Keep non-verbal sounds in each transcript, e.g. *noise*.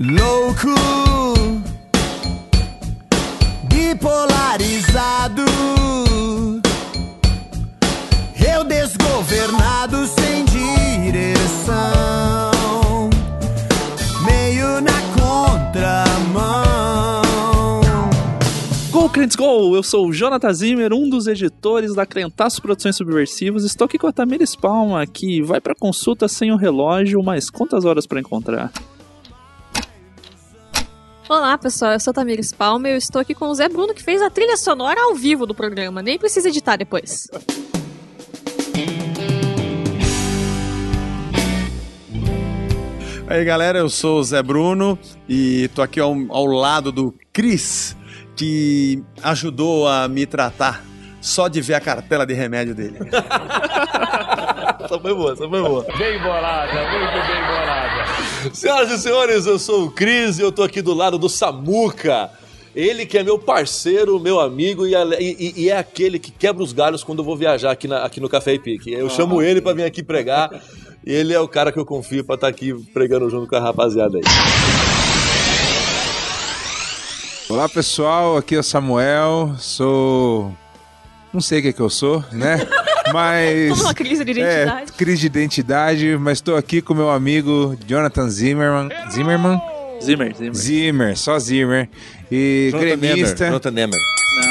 Louco, bipolarizado, eu desgovernado sem direção, meio na contramão. Go, Crentes Go! Eu sou o Jonathan Zimmer, um dos editores da Crentaço Produções Subversivas. Estou aqui com a Tamires Palma, que vai pra consulta sem o relógio, mas quantas horas pra encontrar? Olá, pessoal. Eu sou a Tamires Palma e eu estou aqui com o Zé Bruno, que fez a trilha sonora ao vivo do programa. Nem precisa editar depois. Aí galera, eu sou o Zé Bruno e tô aqui ao, ao lado do Cris, que ajudou a me tratar só de ver a cartela de remédio dele. *laughs* Essa foi boa, essa foi boa. Bem bolada, muito bem bolada. Senhoras e senhores, eu sou o Cris e eu tô aqui do lado do Samuca. Ele que é meu parceiro, meu amigo e, e- e é aquele que quebra os galhos quando eu vou viajar aqui, na- aqui no Café e Pique. Eu chamo ele pra vir aqui pregar e ele é o cara que eu confio pra estar aqui pregando junto com a rapaziada aí. Olá pessoal, aqui é o Samuel, sou. Não sei o que, que eu sou, né? *laughs* Mas. Tô crise de identidade. É, crise de identidade, mas estou aqui com meu amigo Jonathan Zimmerman. Zimmerman? Zimmer, Zimmer. Zimmer, só Zimmer. E gremista. Jonathan Nemer.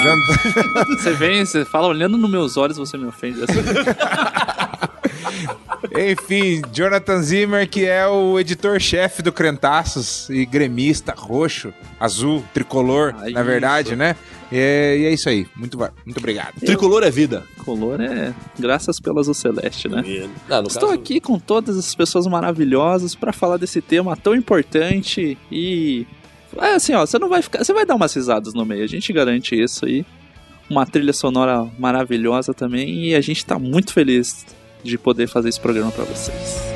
Jonathan- Você vem, você fala olhando nos meus olhos, você me ofende assim. *laughs* Enfim, Jonathan Zimmer, que é o editor-chefe do Crentaços e gremista roxo, azul, tricolor, Ah, na verdade, isso. né? E é, e é isso aí. Muito, muito obrigado. Tricolor é vida. Color é graças pelas o celeste, né? Ah, no Estou caso- aqui com todas essas pessoas maravilhosas para falar desse tema tão importante e é assim, ó, você não vai ficar, você vai dar umas risadas no meio, a gente garante isso aí. Uma trilha sonora maravilhosa também e a gente tá muito feliz de poder fazer esse programa para vocês.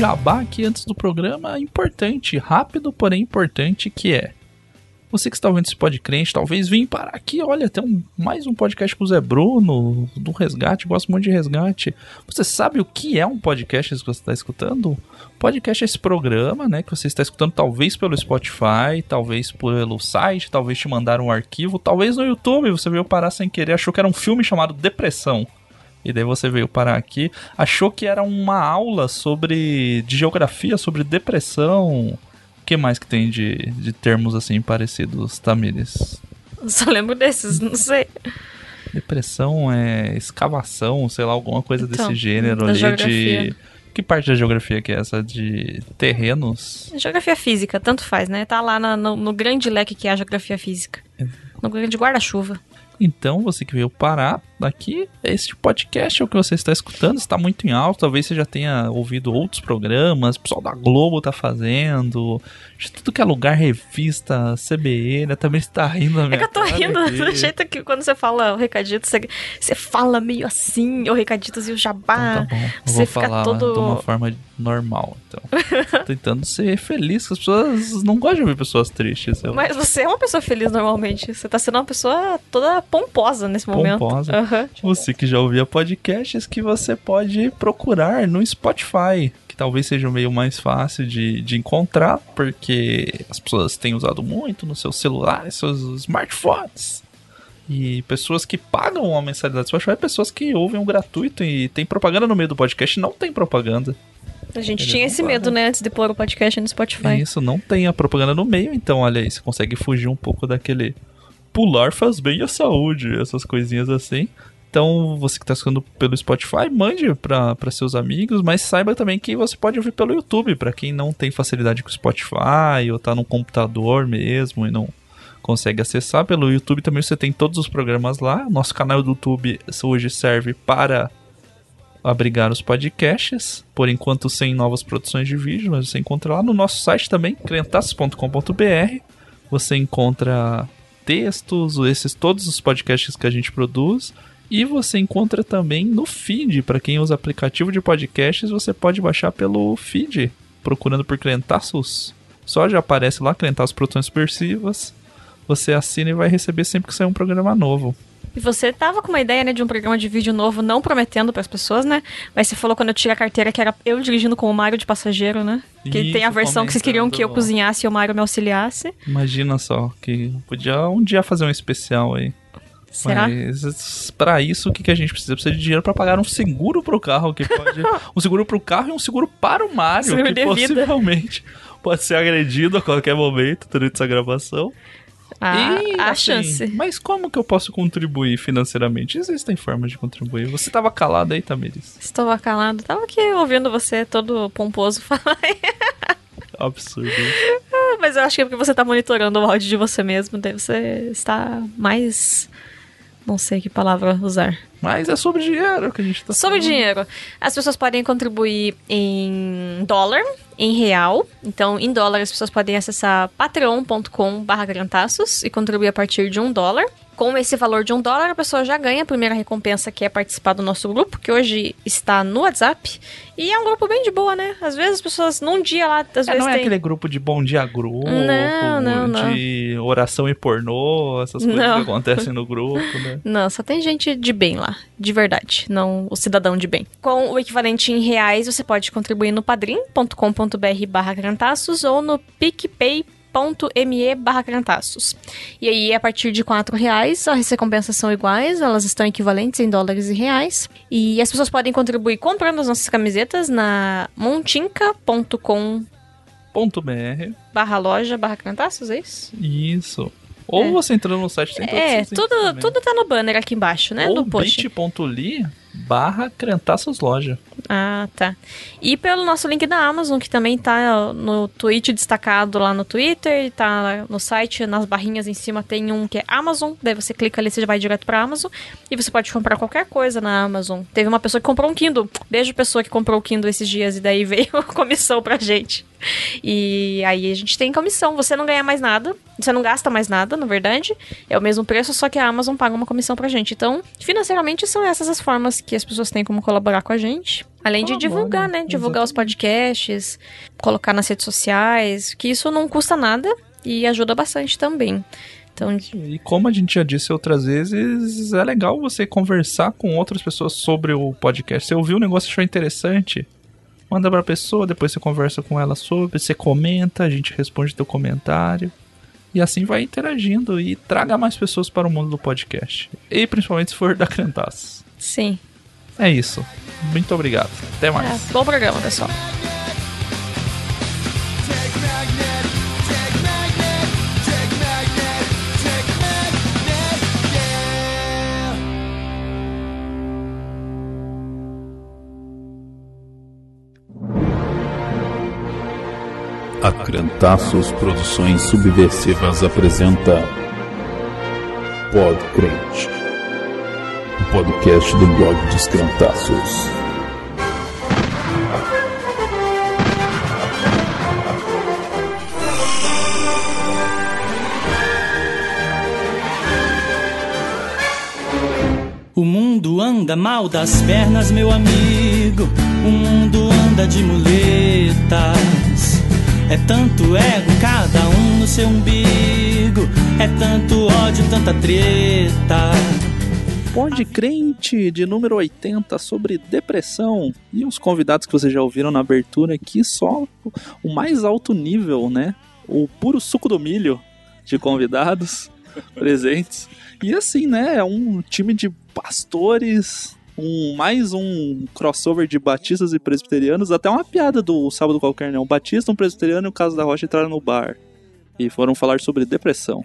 Jabá aqui antes do programa importante, rápido, porém importante, que é você que está ouvindo esse podcast, talvez vim parar aqui, olha, tem um, mais um podcast com o Zé Bruno, do Resgate, gosto muito de Resgate. Você sabe o que é um podcast que você está escutando? Podcast é esse programa, né, que você está escutando talvez pelo Spotify, talvez pelo site, talvez te mandaram um arquivo, talvez no YouTube você veio parar sem querer, achou que era um filme chamado Depressão. E daí você veio parar aqui, achou que era uma aula sobre de geografia, sobre depressão. O que mais que tem de, de termos assim parecidos, Tamires? *laughs* Só lembro desses, não sei. Depressão é escavação, sei lá, alguma coisa Então, desse gênero ali de. geografia. Que parte da geografia que é essa? De terrenos? Geografia física, tanto faz, né? Tá lá na- no, no grande leque que é a geografia física. No grande guarda-chuva. Então, você que veio parar aqui, este podcast é o que você está escutando, está muito em alto. Talvez você já tenha ouvido outros programas, o pessoal da Globo tá fazendo, de tudo que é lugar, revista, CBN, também está rindo da É minha que eu tô rindo aqui. do jeito que quando você fala o recadito, você, você fala meio assim, o recaditos e o jabá. Então tá bom, eu você vou fica falar todo- de uma forma normal, então. Tentando ser feliz, que as pessoas não gostam de ouvir pessoas tristes. Eu... Mas você é uma pessoa feliz normalmente. Você tá sendo uma pessoa toda pomposa nesse momento. Pomposa. Aham. Você que já ouvia podcasts que você pode procurar no Spotify, que talvez seja o meio mais fácil de, de encontrar, porque as pessoas têm usado muito nos seus celulares, seus smartphones. E pessoas que pagam uma mensalidade do Spotify, pessoas que ouvem o gratuito e tem propaganda no meio do podcast, não tem propaganda. A gente Eles tinha esse pagam. medo, né, antes de pôr o podcast no Spotify. Isso, não tem a propaganda no meio, então olha aí, você consegue fugir um pouco daquele pular faz bem à saúde, essas coisinhas assim. Então, você que está escutando pelo Spotify, mande para seus amigos, mas saiba também que você pode ouvir pelo YouTube, para quem não tem facilidade com o Spotify ou tá no computador mesmo e não consegue acessar pelo YouTube também você tem todos os programas lá. Nosso canal do YouTube hoje serve para abrigar os podcasts, por enquanto sem novas produções de vídeo, mas você encontra lá no nosso site também, crentaços.com.br. Você encontra textos, esses todos os podcasts que a gente produz. E você encontra também no feed. Para quem usa aplicativo de podcasts, você pode baixar pelo feed, procurando por Crentaços. Só já aparece lá, Crentaços Produções Subversivas. Você assina e vai receber sempre que sair um programa novo. E você tava com uma ideia, né, de um programa de vídeo novo, não prometendo pras pessoas, né? Mas você falou quando eu tirei a carteira que era eu dirigindo com o Mário de passageiro, né? Que Isso, tem a versão que vocês queriam que eu cozinhasse e o Mário me auxiliasse. Imagina só, que podia um dia fazer um especial aí. Será? Mas pra isso, o que, que a gente precisa? Precisa de dinheiro pra pagar um seguro pro carro, que pode. *laughs* um seguro pro carro e um seguro para o Mario, Seguro que possivelmente pode ser agredido a qualquer momento durante essa gravação. A, E, a assim, chance. Mas como que eu posso contribuir financeiramente? Existem formas de contribuir. Você tava calado aí, Tamiris? Estou calado. Tava aqui ouvindo você todo pomposo *laughs* falar. Absurdo. Mas eu acho que é porque você tá monitorando o áudio de você mesmo. Daí você está mais. Não sei que palavra usar. Mas é sobre dinheiro que a gente tá Sobre falando. dinheiro. As pessoas podem contribuir em dólar, em real. Então, em dólar, as pessoas podem acessar patreon.com barra e contribuir a partir de um dólar. Com esse valor de um dólar, a pessoa já ganha a primeira recompensa, que é participar do nosso grupo, que hoje está no WhatsApp. E é um grupo bem de boa, né? Às vezes as pessoas, num dia lá, às É, vezes não é tem... aquele grupo de bom dia grupo, Não, não, não. de oração e pornô, essas coisas Não. que acontecem no grupo, né? *laughs* Não, só tem gente de bem lá, de verdade, não o cidadão de bem. Com o equivalente em reais, você pode contribuir no padrim.com.br barra grantaços ou no picpay.me barra grantaços. E aí, a partir de 4 reais, as recompensas são iguais, elas estão equivalentes em dólares e reais. E as pessoas podem contribuir comprando as nossas camisetas na montinca.com Ponto .br, barra loja barra grantaços, é isso? isso. Ou É. você entrando no site, tem É, tudo, tudo tá no banner aqui embaixo, né? Ou do post. bit.ly barra Crentaços Loja. Ah, tá. E pelo nosso link da Amazon, que também tá no tweet destacado lá no Twitter, tá no site, nas barrinhas em cima tem um que é Amazon, daí você clica ali, você já vai direto pra Amazon, e você pode comprar qualquer coisa na Amazon. Teve uma pessoa que comprou um Kindle, beijo pessoa que comprou o Kindle esses dias, e daí veio *laughs* a comissão pra gente. E aí a gente tem comissão, você não ganha mais nada, você não gasta mais nada, na verdade, é o mesmo preço, só que a Amazon paga uma comissão pra gente. Então, financeiramente, são essas as formas que as pessoas têm como colaborar com a gente. Além de Colabora, divulgar, né? Divulgar os podcasts, colocar nas redes sociais, que isso não custa nada e ajuda bastante também. Então, E como a gente já disse outras vezes, é legal você conversar com outras pessoas sobre o podcast. Você ouviu o negócio e achou interessante? Manda pra pessoa, depois você conversa com ela sobre, você comenta, a gente responde teu comentário. E assim vai interagindo e traga mais pessoas para o mundo do podcast. E principalmente se for da Crentaços. sim. É isso. Muito obrigado. Até mais. É, bom programa, pessoal. A Crentaços Produções Subversivas apresenta Pod Crente, o podcast do blog dos Crentaços. O mundo anda mal das pernas, meu amigo. O mundo anda de muletas. É tanto ego, cada um no seu umbigo. É tanto ódio, tanta treta. Pod Crente de número 80 sobre depressão. E os convidados que vocês já ouviram na abertura aqui, só o mais alto nível, né? O puro suco do milho de convidados *laughs* presentes. E assim, né? É um time de pastores. Um, mais um crossover de batistas e presbiterianos. Até uma piada do Sábado Qualquer, né? Um batista, um presbiteriano e o caso da Rocha entraram no bar. E foram falar sobre depressão.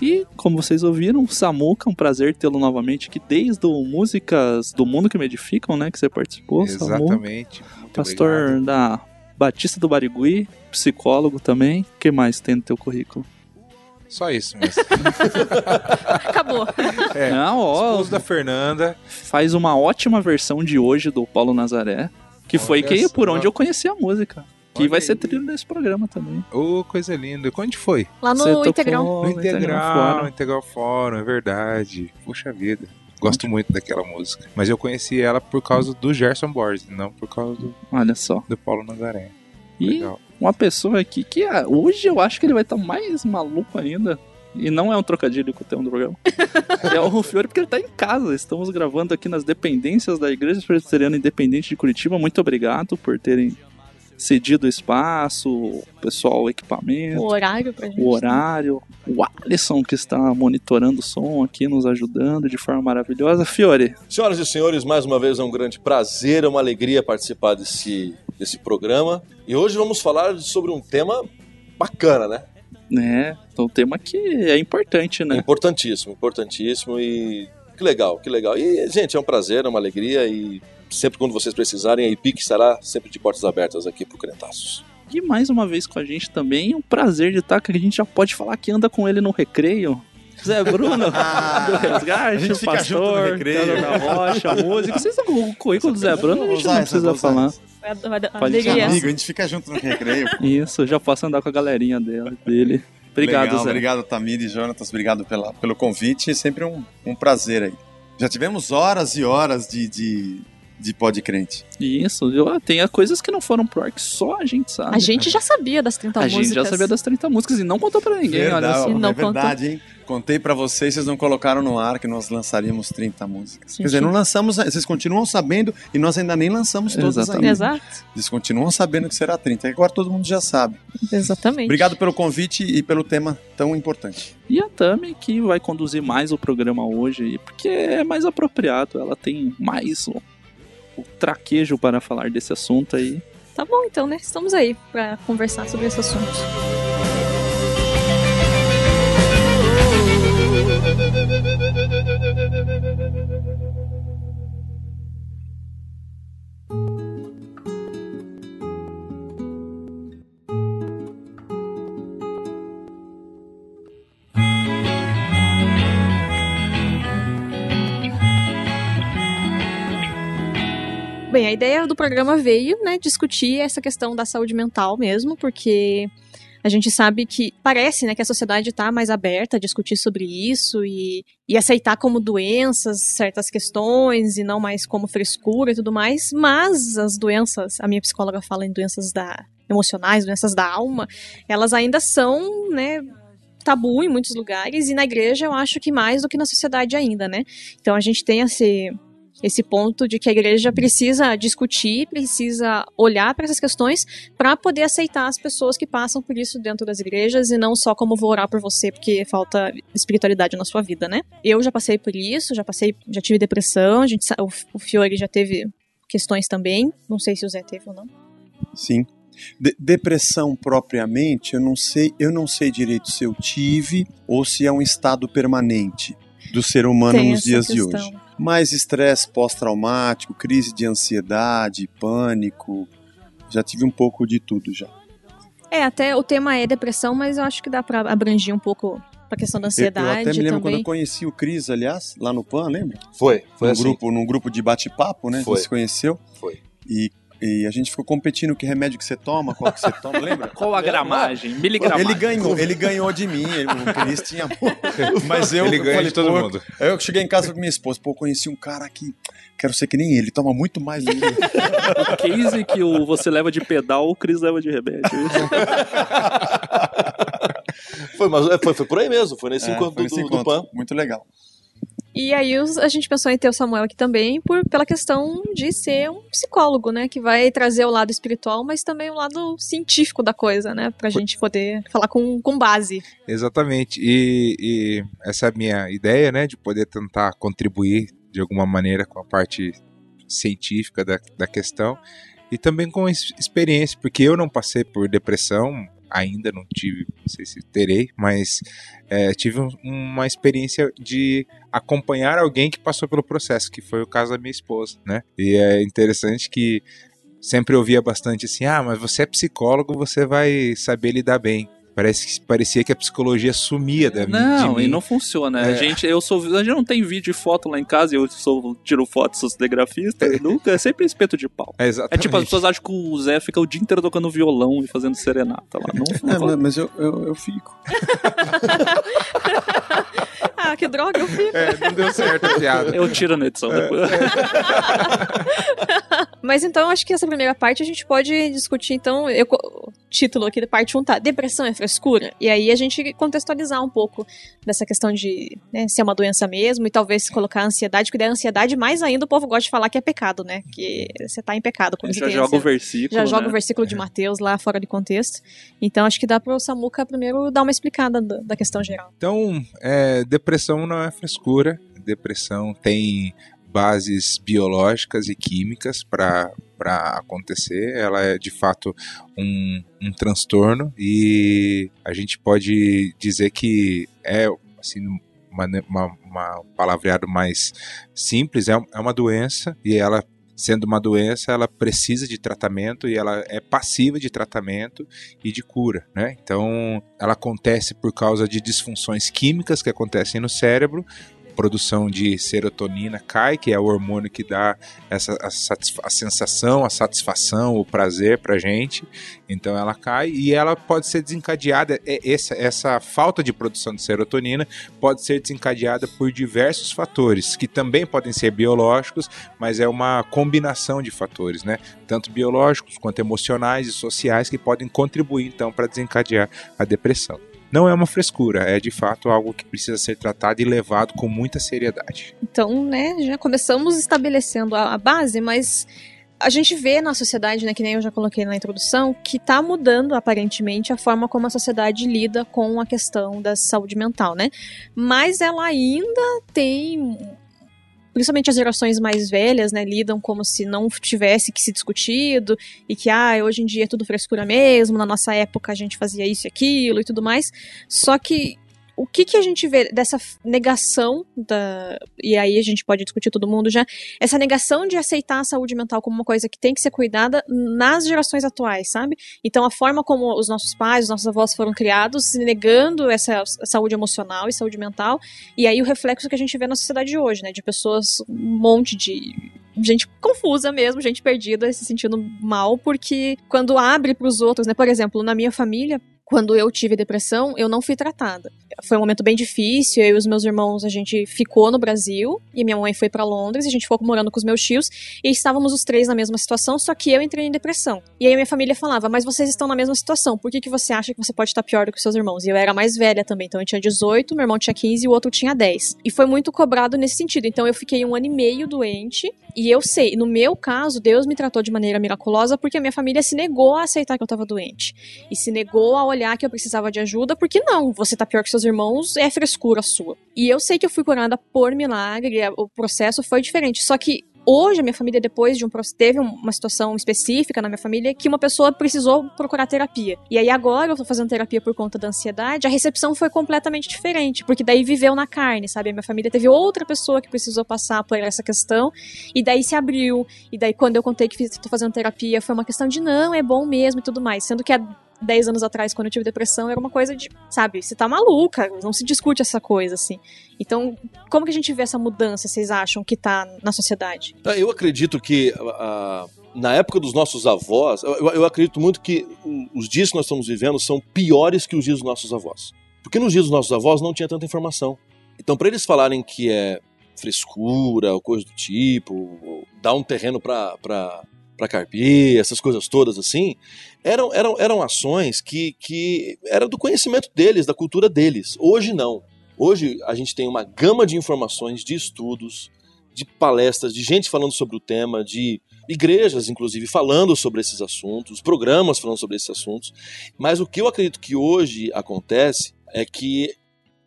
E, como vocês ouviram, Samuca, um prazer tê-lo novamente aqui desde o Músicas do Mundo que Me Edificam, né? Que você participou, Samu. Exatamente. Pastor obrigado. da Batista do Barigui, psicólogo também. O que mais tem no teu currículo? Só isso mesmo. *laughs* Acabou. É. Não, ó, Esposo da Fernanda. faz uma ótima versão de hoje do Paulo Nazaré. Que foi Olha que, por onde eu conheci a música. Que Olha vai aí. ser trilho desse programa também. Ô, coisa linda. Onde foi? Lá no Você tocou Integral. No Integral, Fórum. Integral Fórum, é verdade. Puxa vida. Gosto muito daquela música. Mas eu conheci ela por causa do Gerson Borges, não por causa do, Olha só. do Paulo Nazaré. E Legal. uma pessoa aqui que ah, hoje eu acho que ele vai estar mais maluco ainda. E não é um trocadilho com o tema do programa. *laughs* é o Rufiori porque ele tá em casa. Estamos gravando aqui nas dependências da Igreja Presbiteriana Independente de Curitiba. Muito obrigado por terem cedido o espaço, o pessoal, o equipamento, O horário pra gente. o horário. O Alisson que está monitorando o som aqui, nos ajudando de forma maravilhosa. Fiore, Senhoras e senhores, mais uma vez é um grande prazer, é uma alegria participar desse, desse programa. E hoje vamos falar sobre um tema bacana, né? né? Então, um tema que é importante, né? Importantíssimo, importantíssimo e que legal, que legal. E, gente, é um prazer, é uma alegria e sempre quando vocês precisarem, a IPIC estará sempre de portas abertas aqui pro Crentaços. E mais uma vez com a gente também, um prazer de estar, que a gente já pode falar que anda com ele no recreio. Zé Bruno, *laughs* do A Resgate, o fica junto no pastor, recreio. Da Rocha, a música. Vocês estão com o currículo do Zé Bruno, a gente não precisa falar. alegria. Amigo, a gente fica junto no recreio. Isso, já posso andar com a galerinha dela, dele. Obrigado, Legal, Zé. Obrigado, Tamir e Jonatas. Obrigado pela, pelo convite. É sempre um, um prazer aí. Já tivemos horas e horas de, de, de podcrente. Isso, eu, tem coisas que não foram pro ar que só a gente sabe. A gente já sabia das 30 A músicas. gente já sabia das 30 músicas e não contou pra ninguém, olha verdade, só. E não é verdade, hein? Contei pra vocês, vocês não colocaram no ar que nós lançaríamos 30 músicas. Sim, Quer dizer, sim. não lançamos, vocês continuam sabendo e nós ainda nem lançamos todas Exatamente. ainda. Exato. Eles continuam sabendo que será 30. Agora todo mundo já sabe. Exatamente. Obrigado pelo convite e pelo tema tão importante. E a Tami, que vai conduzir mais o programa hoje, aí, porque é mais apropriado, ela tem mais o, traquejo para falar desse assunto aí. Tá bom, então, né? Estamos aí pra conversar sobre esse assunto. Bem, a ideia do programa veio, né, discutir essa questão da saúde mental mesmo, porque a gente sabe que parece, né, que a sociedade está mais aberta a discutir sobre isso e, e aceitar como doenças certas questões e não mais como frescura e tudo mais, mas as doenças, a minha psicóloga fala em doenças da emocionais, doenças da alma, elas ainda são, né, tabu em muitos lugares e na igreja eu acho que mais do que na sociedade ainda, né? Então a gente tem esse esse ponto de que a igreja precisa discutir, precisa olhar para essas questões para poder aceitar as pessoas que passam por isso dentro das igrejas e não só como vou orar por você porque falta espiritualidade na sua vida, né? Eu já passei por isso, já passei, já tive depressão, a gente, o, o Fiore já teve questões também, não sei se o Zé teve ou não. Sim. De- depressão propriamente, eu não sei, eu não sei direito se eu tive ou se é um estado permanente do ser humano Tem nos dias de questão. hoje. Mas estresse pós-traumático, crise de ansiedade, pânico, já tive um pouco de tudo já. É, até o tema é depressão, mas eu acho que dá para abranger um pouco a questão da Eu, eu ansiedade até me lembro quando também. eu conheci o Cris, aliás, lá no PAN, lembra? Foi, foi num assim. grupo, num grupo de bate-papo, né? Foi. se conheceu. Foi. E, e a gente ficou competindo que remédio que você toma, qual que você toma, lembra? *laughs* Qual a gramagem? Miligramagem. Ele ganhou, ele ganhou de mim, ele- o Cris tinha. *laughs* Mas eu, Ele falei, de todo pô, mundo. Aí eu cheguei em casa com minha esposa, pô, conheci um cara que quero ser que nem ele, toma muito mais do. *laughs* O case que o, você leva de pedal, o Cris leva de remédio. Foi, mas é, foi, foi por aí mesmo, foi nesse É, encontro foi nesse do, do. PAN. Muito legal. E aí os- a gente pensou em ter o Samuel aqui também por, pela questão de ser um psicólogo, né? Que vai trazer o lado espiritual, mas também o lado científico da coisa, né? Pra gente poder falar com, com base. Exatamente. E, e essa é a minha ideia, né? De poder tentar contribuir de alguma maneira com a parte científica da, da questão e também com ex- experiência, porque eu não passei por depressão, ainda não tive, não sei se terei, mas é, tive um- uma experiência de acompanhar alguém que passou pelo processo, que foi o caso da minha esposa, né? E é interessante que sempre ouvia bastante assim: ah, mas você é psicólogo, você vai saber lidar bem. Parece que parecia que a psicologia sumia da Não, de mim. e não funciona. A É. gente, eu sou, a gente não tem vídeo e foto lá em casa, eu sou, tiro foto, sou cinegrafista, nunca, é sempre espeto de pau. É, É tipo, as pessoas acham que o Zé fica o dia inteiro tocando violão e fazendo serenata lá. Não, não É, mas- mas eu, eu, eu fico. *laughs* Ah, que droga, eu fico. É, não deu certo a piada. Eu tiro na edição depois. *laughs* Mas então, acho que essa primeira parte a gente pode discutir, então, eu, o título aqui da parte 1 tá Depressão é frescura? E aí a gente contextualizar um pouco dessa questão de né, se é uma doença mesmo e talvez colocar a ansiedade, porque daí a ansiedade, mais ainda, o povo gosta de falar que é pecado, né? Que você tá em pecado quando você Já tem joga o versículo. Já joga né? o versículo de Mateus lá fora de contexto. Então acho que dá pro Samuca primeiro dar uma explicada da, da questão geral. Então, é, depressão não é frescura. Depressão tem bases biológicas e químicas para acontecer. Ela é de fato um, um transtorno e a gente pode dizer que é assim uma, uma, uma palavreado mais simples, é, é uma doença e ela sendo uma doença, ela precisa de tratamento e ela é passiva de tratamento e de cura, né? Então, ela acontece por causa de disfunções químicas que acontecem no cérebro, produção de serotonina cai, que é o hormônio que dá essa a, a sensação, a satisfação, o prazer pra gente. Então ela cai e ela pode ser desencadeada. é- Essa, essa falta de produção de serotonina pode ser desencadeada por diversos fatores, que também podem ser biológicos, mas é uma combinação de fatores, né? Tanto biológicos quanto emocionais e sociais que podem contribuir então para desencadear a depressão. Não é uma frescura, é de fato algo que precisa ser tratado e levado com muita seriedade. Então, né, já começamos estabelecendo a, a base, mas a gente vê na sociedade, né, que nem eu já coloquei na introdução, que tá mudando aparentemente a forma como a sociedade lida com a questão da saúde mental, né? Mas ela ainda tem principalmente as gerações mais velhas, né, lidam como se não tivesse que se discutido e que ah, hoje em dia é tudo frescura mesmo, na nossa época a gente fazia isso e aquilo e tudo mais. Só que o que, que a gente vê dessa negação da. E aí a gente pode discutir todo mundo já. Essa negação de aceitar a saúde mental como uma coisa que tem que ser cuidada nas gerações atuais, sabe? Então a forma como os nossos pais, os nossos avós foram criados, negando essa saúde emocional e saúde mental. E aí o reflexo que a gente vê na sociedade de hoje, né? De pessoas, um monte de. Gente confusa mesmo, gente perdida, se sentindo mal, porque quando abre para os outros, né? Por exemplo, na minha família, quando eu tive depressão, eu não fui tratada. Foi um momento bem difícil, eu e os meus irmãos, a gente ficou no Brasil, e minha mãe foi para Londres, e a gente ficou morando com os meus tios, e estávamos os três na mesma situação, só que eu entrei em depressão. E aí minha família falava, mas vocês estão na mesma situação, por que, que você acha que você pode estar pior do que os seus irmãos? E eu era mais velha também, então eu tinha 18, meu irmão tinha 15 e o outro tinha 10. E foi muito cobrado nesse sentido, então eu fiquei um ano e meio doente, e eu sei, no meu caso, Deus me tratou de maneira miraculosa porque a minha família se negou a aceitar que eu estava doente. E se negou a olhar que eu precisava de ajuda, porque não, você tá pior que seus irmãos, é frescura sua. E eu sei que eu fui curada por milagre, o processo foi diferente. Só que hoje a minha família, depois de um processo, teve uma situação específica na minha família que uma pessoa precisou procurar terapia. E aí agora eu tô fazendo terapia por conta da ansiedade, a recepção foi completamente diferente, porque daí viveu na carne, sabe? A minha família teve outra pessoa que precisou passar por essa questão, e daí se abriu, e daí quando eu contei que fiz, tô fazendo terapia, foi uma questão de não, é bom mesmo e tudo mais. Sendo que há 10 anos atrás, quando eu tive depressão, era uma coisa de, sabe, você tá maluca, não se discute essa coisa, assim. Então, como que a gente vê essa mudança, vocês acham, que tá na sociedade? Tá, Eu acredito que ah, na época dos nossos avós, eu, eu acredito muito que os dias que nós estamos vivendo são piores que os dias dos nossos avós. Porque nos dias dos nossos avós não tinha tanta informação. Então, para eles falarem que é frescura ou coisa do tipo, dar um terreno para para carpir, essas coisas todas assim, eram, eram, eram ações que, que eram do conhecimento deles, da cultura deles. Hoje não. Hoje a gente tem uma gama de informações, de estudos, de palestras, de gente falando sobre o tema, de igrejas, inclusive, falando sobre esses assuntos, programas falando sobre esses assuntos. Mas o que eu acredito que hoje acontece é que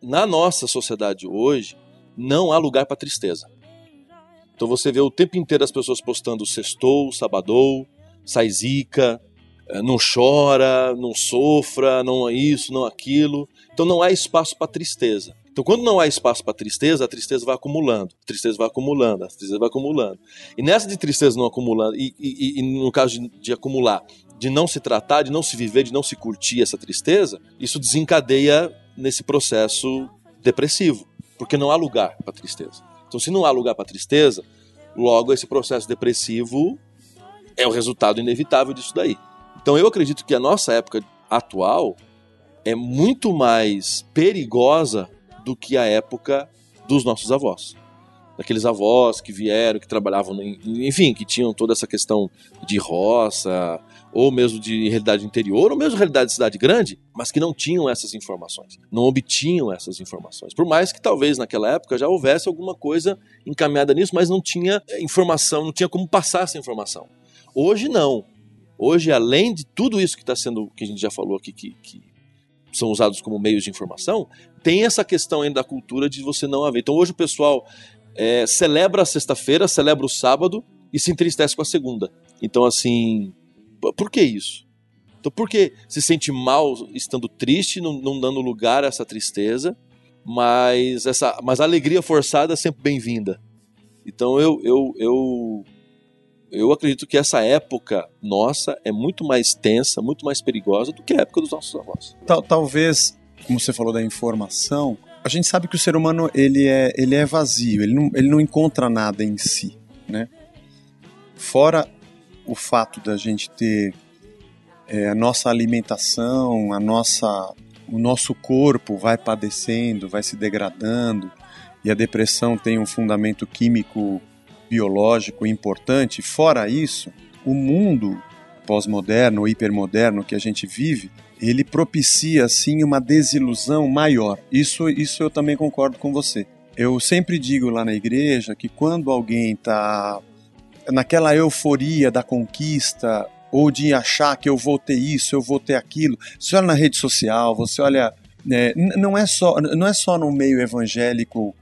na nossa sociedade hoje não há lugar para tristeza. Então você vê o tempo inteiro as pessoas postando sextou, sabadou, sai zica, eh, não chora, não sofra, não é isso, não aquilo. Então não há espaço para tristeza. Então, quando não há espaço para tristeza, a tristeza vai acumulando, a tristeza vai acumulando, a tristeza vai acumulando. E nessa de tristeza não acumulando, e, e, e no caso de, de, acumular, de não se tratar, de não se viver, de não se curtir essa tristeza, isso desencadeia nesse processo depressivo, porque não há lugar para tristeza. Então, se não há lugar para tristeza, logo esse processo depressivo é o resultado inevitável disso daí. Então, eu acredito que a nossa época atual é muito mais perigosa do que a época dos nossos avós. Daqueles avós que vieram, que trabalhavam, enfim, que tinham toda essa questão de roça, ou mesmo de realidade interior, ou mesmo realidade de cidade grande, mas que não tinham essas informações, não obtinham essas informações. Por mais que talvez naquela época já houvesse alguma coisa encaminhada nisso, mas não tinha informação, não tinha como passar essa informação. Hoje não. Hoje, além de tudo isso que está sendo, que a gente já falou aqui, que, que são usados como meios de informação, tem essa questão ainda da cultura de você não haver. Então hoje o pessoal é, celebra a sexta-feira, celebra o sábado e se entristece com a segunda. Então, assim, por que isso? Então, por que se sente mal estando triste, não, não dando lugar a essa tristeza, mas, essa, mas a alegria forçada é sempre bem-vinda? Então, eu, eu, eu eu acredito que essa época nossa é muito mais tensa, muito mais perigosa do que a época dos nossos avós. Tal, talvez, como você falou da informação, a gente sabe que o ser humano ele é, ele é vazio, ele não, ele não encontra nada em si, né? Fora o fato da gente ter é, a nossa alimentação, a nossa, o nosso corpo vai padecendo, vai se degradando, e a depressão tem um fundamento químico biológico importante. Fora isso, o mundo pós-moderno hipermoderno que a gente vive, ele propicia assim uma desilusão maior. Isso, isso eu também concordo com você. Eu sempre digo lá na igreja que quando alguém está naquela euforia da conquista ou de achar que eu vou ter isso, eu vou ter aquilo, você olha na rede social, você olha, né, não é só não é só no meio evangélico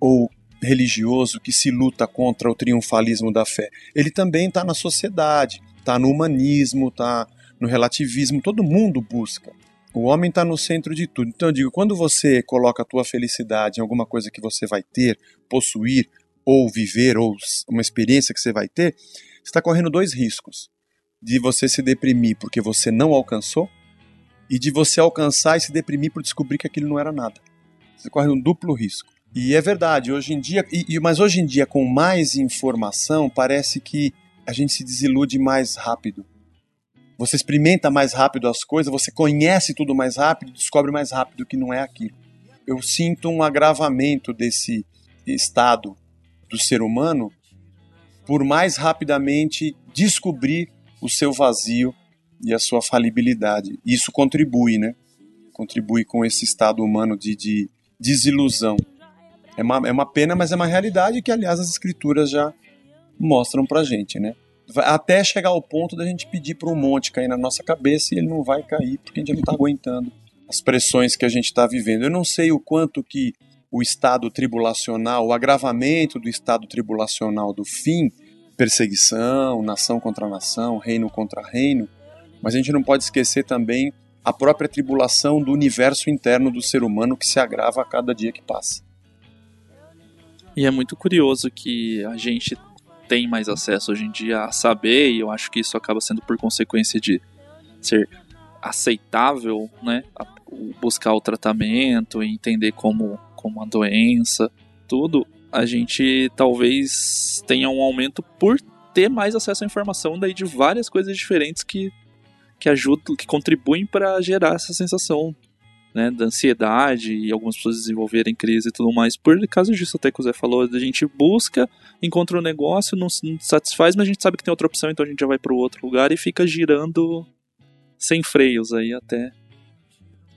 ou religioso que se luta contra o triunfalismo da fé. Ele também está na sociedade, está no humanismo, está no relativismo. Todo mundo busca. O homem está no centro de tudo. Então eu digo, quando você coloca a tua felicidade em alguma coisa que você vai ter, possuir, ou viver, ou uma experiência que você vai ter, você está correndo dois riscos. De você se deprimir porque você não alcançou, e de você alcançar e se deprimir por descobrir que aquilo não era nada. Você corre um duplo risco. E é verdade, hoje em dia, e, mas hoje em dia, com mais informação, parece que a gente se desilude mais rápido. Você experimenta mais rápido as coisas, você conhece tudo mais rápido, descobre mais rápido que não é aquilo. Eu sinto um agravamento desse estado do ser humano por mais rapidamente descobrir o seu vazio e a sua falibilidade. Isso contribui, né? Contribui com esse estado humano de, de desilusão. É uma, é uma pena, mas é uma realidade que, aliás, as escrituras já mostram pra gente, né? Até chegar ao ponto da gente pedir para um monte cair na nossa cabeça e ele não vai cair porque a gente não está aguentando as pressões que a gente está vivendo. Eu não sei o quanto que o estado tribulacional, o agravamento do estado tribulacional do fim, perseguição, nação contra nação, reino contra reino, mas a gente não pode esquecer também a própria tribulação do universo interno do ser humano que se agrava a cada dia que passa. E é muito curioso que a gente tem mais acesso hoje em dia a saber, e eu acho que isso acaba sendo por consequência de ser aceitável, né? Buscar o tratamento, entender como, como a doença, tudo. A gente talvez tenha um aumento por ter mais acesso à informação daí de várias coisas diferentes que, que ajudam, que contribuem para gerar essa sensação né, da ansiedade e algumas pessoas desenvolverem crise e tudo mais. Por causa disso, até que o Zé falou, a gente busca, encontra um negócio, não, não satisfaz, mas a gente sabe que tem outra opção, então a gente já vai para o outro lugar e fica girando sem freios aí até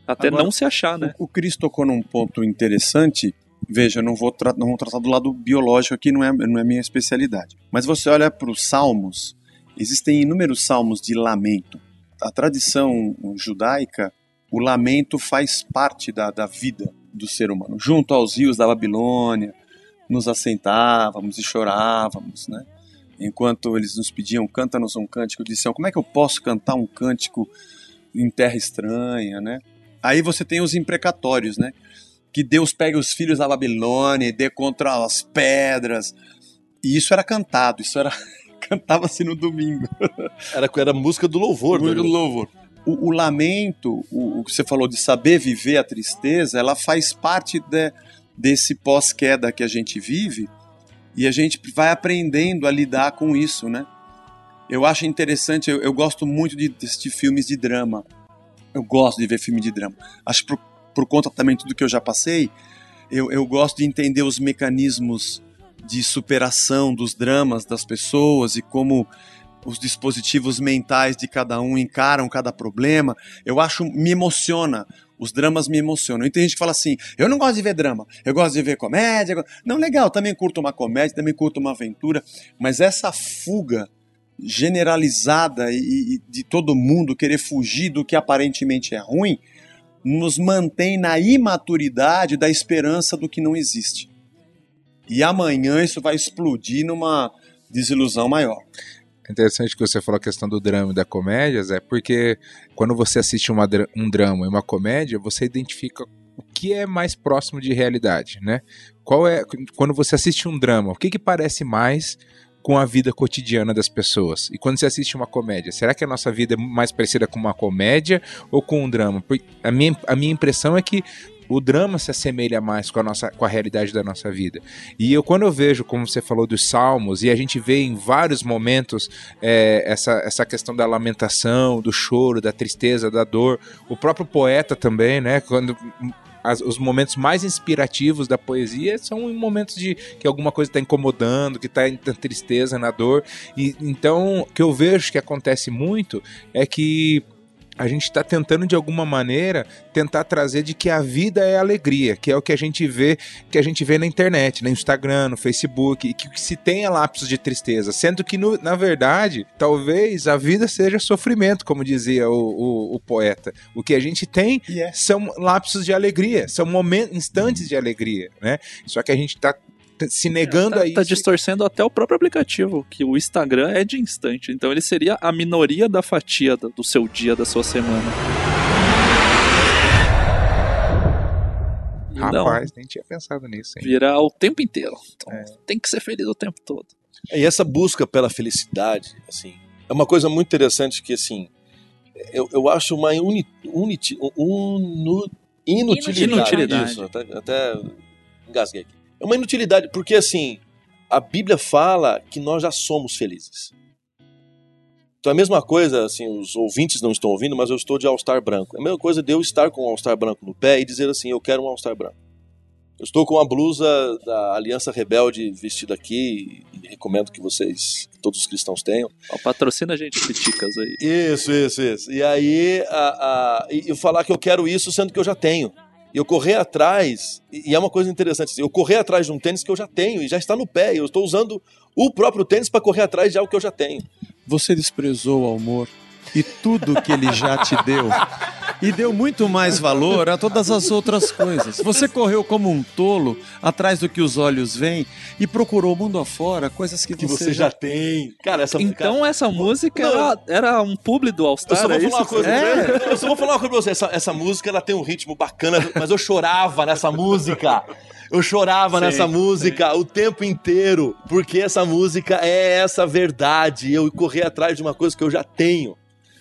até Agora, não se achar, né? O, o Cris tocou num ponto interessante. Veja, não vou, não vou tratar do lado biológico aqui, não é, não é minha especialidade. Mas você olha para os salmos, existem inúmeros salmos de lamento. A tradição judaica o lamento faz parte da, da vida do ser humano. Junto aos rios da Babilônia, nos assentávamos e chorávamos, né? Enquanto eles nos pediam, canta-nos um cântico, disseram, como é que eu posso cantar um cântico em terra estranha, né? Aí você tem os imprecatórios, né? que Deus pegue os filhos da Babilônia e dê contra as pedras. E isso era cantado, isso era *laughs* cantava-se no domingo. Era, era música do louvor. Música né? do louvor. O, o lamento, o, o que você falou de saber viver a tristeza, ela faz parte de- desse pós-queda que a gente vive e a gente vai aprendendo a lidar com isso, né? Eu acho interessante, eu, eu gosto muito de assistir filmes de drama. Eu gosto de ver filme de drama. Acho por, por conta também tudo que eu já passei, eu, eu gosto de entender os mecanismos de superação dos dramas das pessoas e como os dispositivos mentais de cada um encaram cada problema. Eu acho, me emociona. Os dramas me emocionam. E tem gente que fala assim: eu não gosto de ver drama, eu gosto de ver comédia. eu go-" Não, legal, também curto uma comédia, também curto uma aventura, mas essa fuga generalizada e, e de todo mundo querer fugir do que aparentemente é ruim nos mantém na imaturidade da esperança do que não existe. E amanhã isso vai explodir numa desilusão maior. Interessante que você falou a questão do drama e da comédia, é porque quando você assiste uma um drama e uma comédia, você identifica o que é mais próximo de realidade, né? Qual é quando você assiste um drama, o que que parece mais com a vida cotidiana das pessoas? E quando você assiste uma comédia, será que a nossa vida é mais parecida com uma comédia ou com um drama? Porque a minha, a minha impressão é que o drama se assemelha mais com a, nossa, com a realidade da nossa vida. E eu, quando eu vejo, como você falou, dos salmos, e a gente vê em vários momentos é, essa, essa questão da lamentação, do choro, da tristeza, da dor, o próprio poeta também, né? Quando as- os momentos mais inspirativos da poesia são em momentos de que alguma coisa está incomodando, que está na tristeza, na dor. E então, o que eu vejo que acontece muito é que a gente está tentando de alguma maneira tentar trazer de que a vida é alegria, que é o que a gente vê, que a gente vê na internet, no Instagram, no Facebook, e que se tenha lapsos de tristeza, sendo que no- na verdade, talvez a vida seja sofrimento, como dizia o, o- o poeta. O que a gente tem E é. são lapsos de alegria, são momentos, instantes de alegria, né? Só que a gente está se negando tá, a isso. tá distorcendo até o próprio aplicativo, que o Instagram é de instante. Então ele seria a minoria da fatia do seu dia, da sua semana. Não, Rapaz, nem tinha pensado nisso, hein? virar o tempo inteiro. Então, É. tem que ser feliz o tempo todo. E essa busca pela felicidade, assim, é uma coisa muito interessante que, assim, eu, eu acho uma uni, unu- inutilidade. Inutilidade. Isso, até, até engasguei aqui. É uma inutilidade, porque, assim, a Bíblia fala que nós já somos felizes. Então é a mesma coisa, assim, os ouvintes não estão ouvindo, mas eu estou de All-Star branco. É a mesma coisa de eu estar com um All-Star branco no pé e dizer assim, eu quero um All-Star branco. Eu estou com a blusa da Aliança Rebelde vestida aqui e recomendo que vocês, que todos os cristãos tenham. Ó, patrocina a gente, Criticas aí. Isso, isso, isso. E aí, a, a, e eu falar que eu quero isso sendo que eu já tenho. E eu correr atrás, e é uma coisa interessante, eu correr atrás de um tênis que eu já tenho e já está no pé, e eu estou usando o próprio tênis para correr atrás de algo que eu já tenho. Você desprezou o amor e tudo que ele já te deu. E deu muito mais valor a todas as outras coisas. Você correu como um tolo atrás do que os olhos veem e procurou mundo afora coisas que, Que você já tem. Cara, essa Então essa música era, era um publi do Eu All-Star, só vou é falar uma coisa, É. você. eu só vou falar uma coisa pra você. Essa, essa música ela tem um ritmo bacana, mas eu chorava nessa música. Eu chorava nessa música o tempo inteiro, porque essa música é essa verdade. Eu correr atrás de uma coisa que eu já tenho.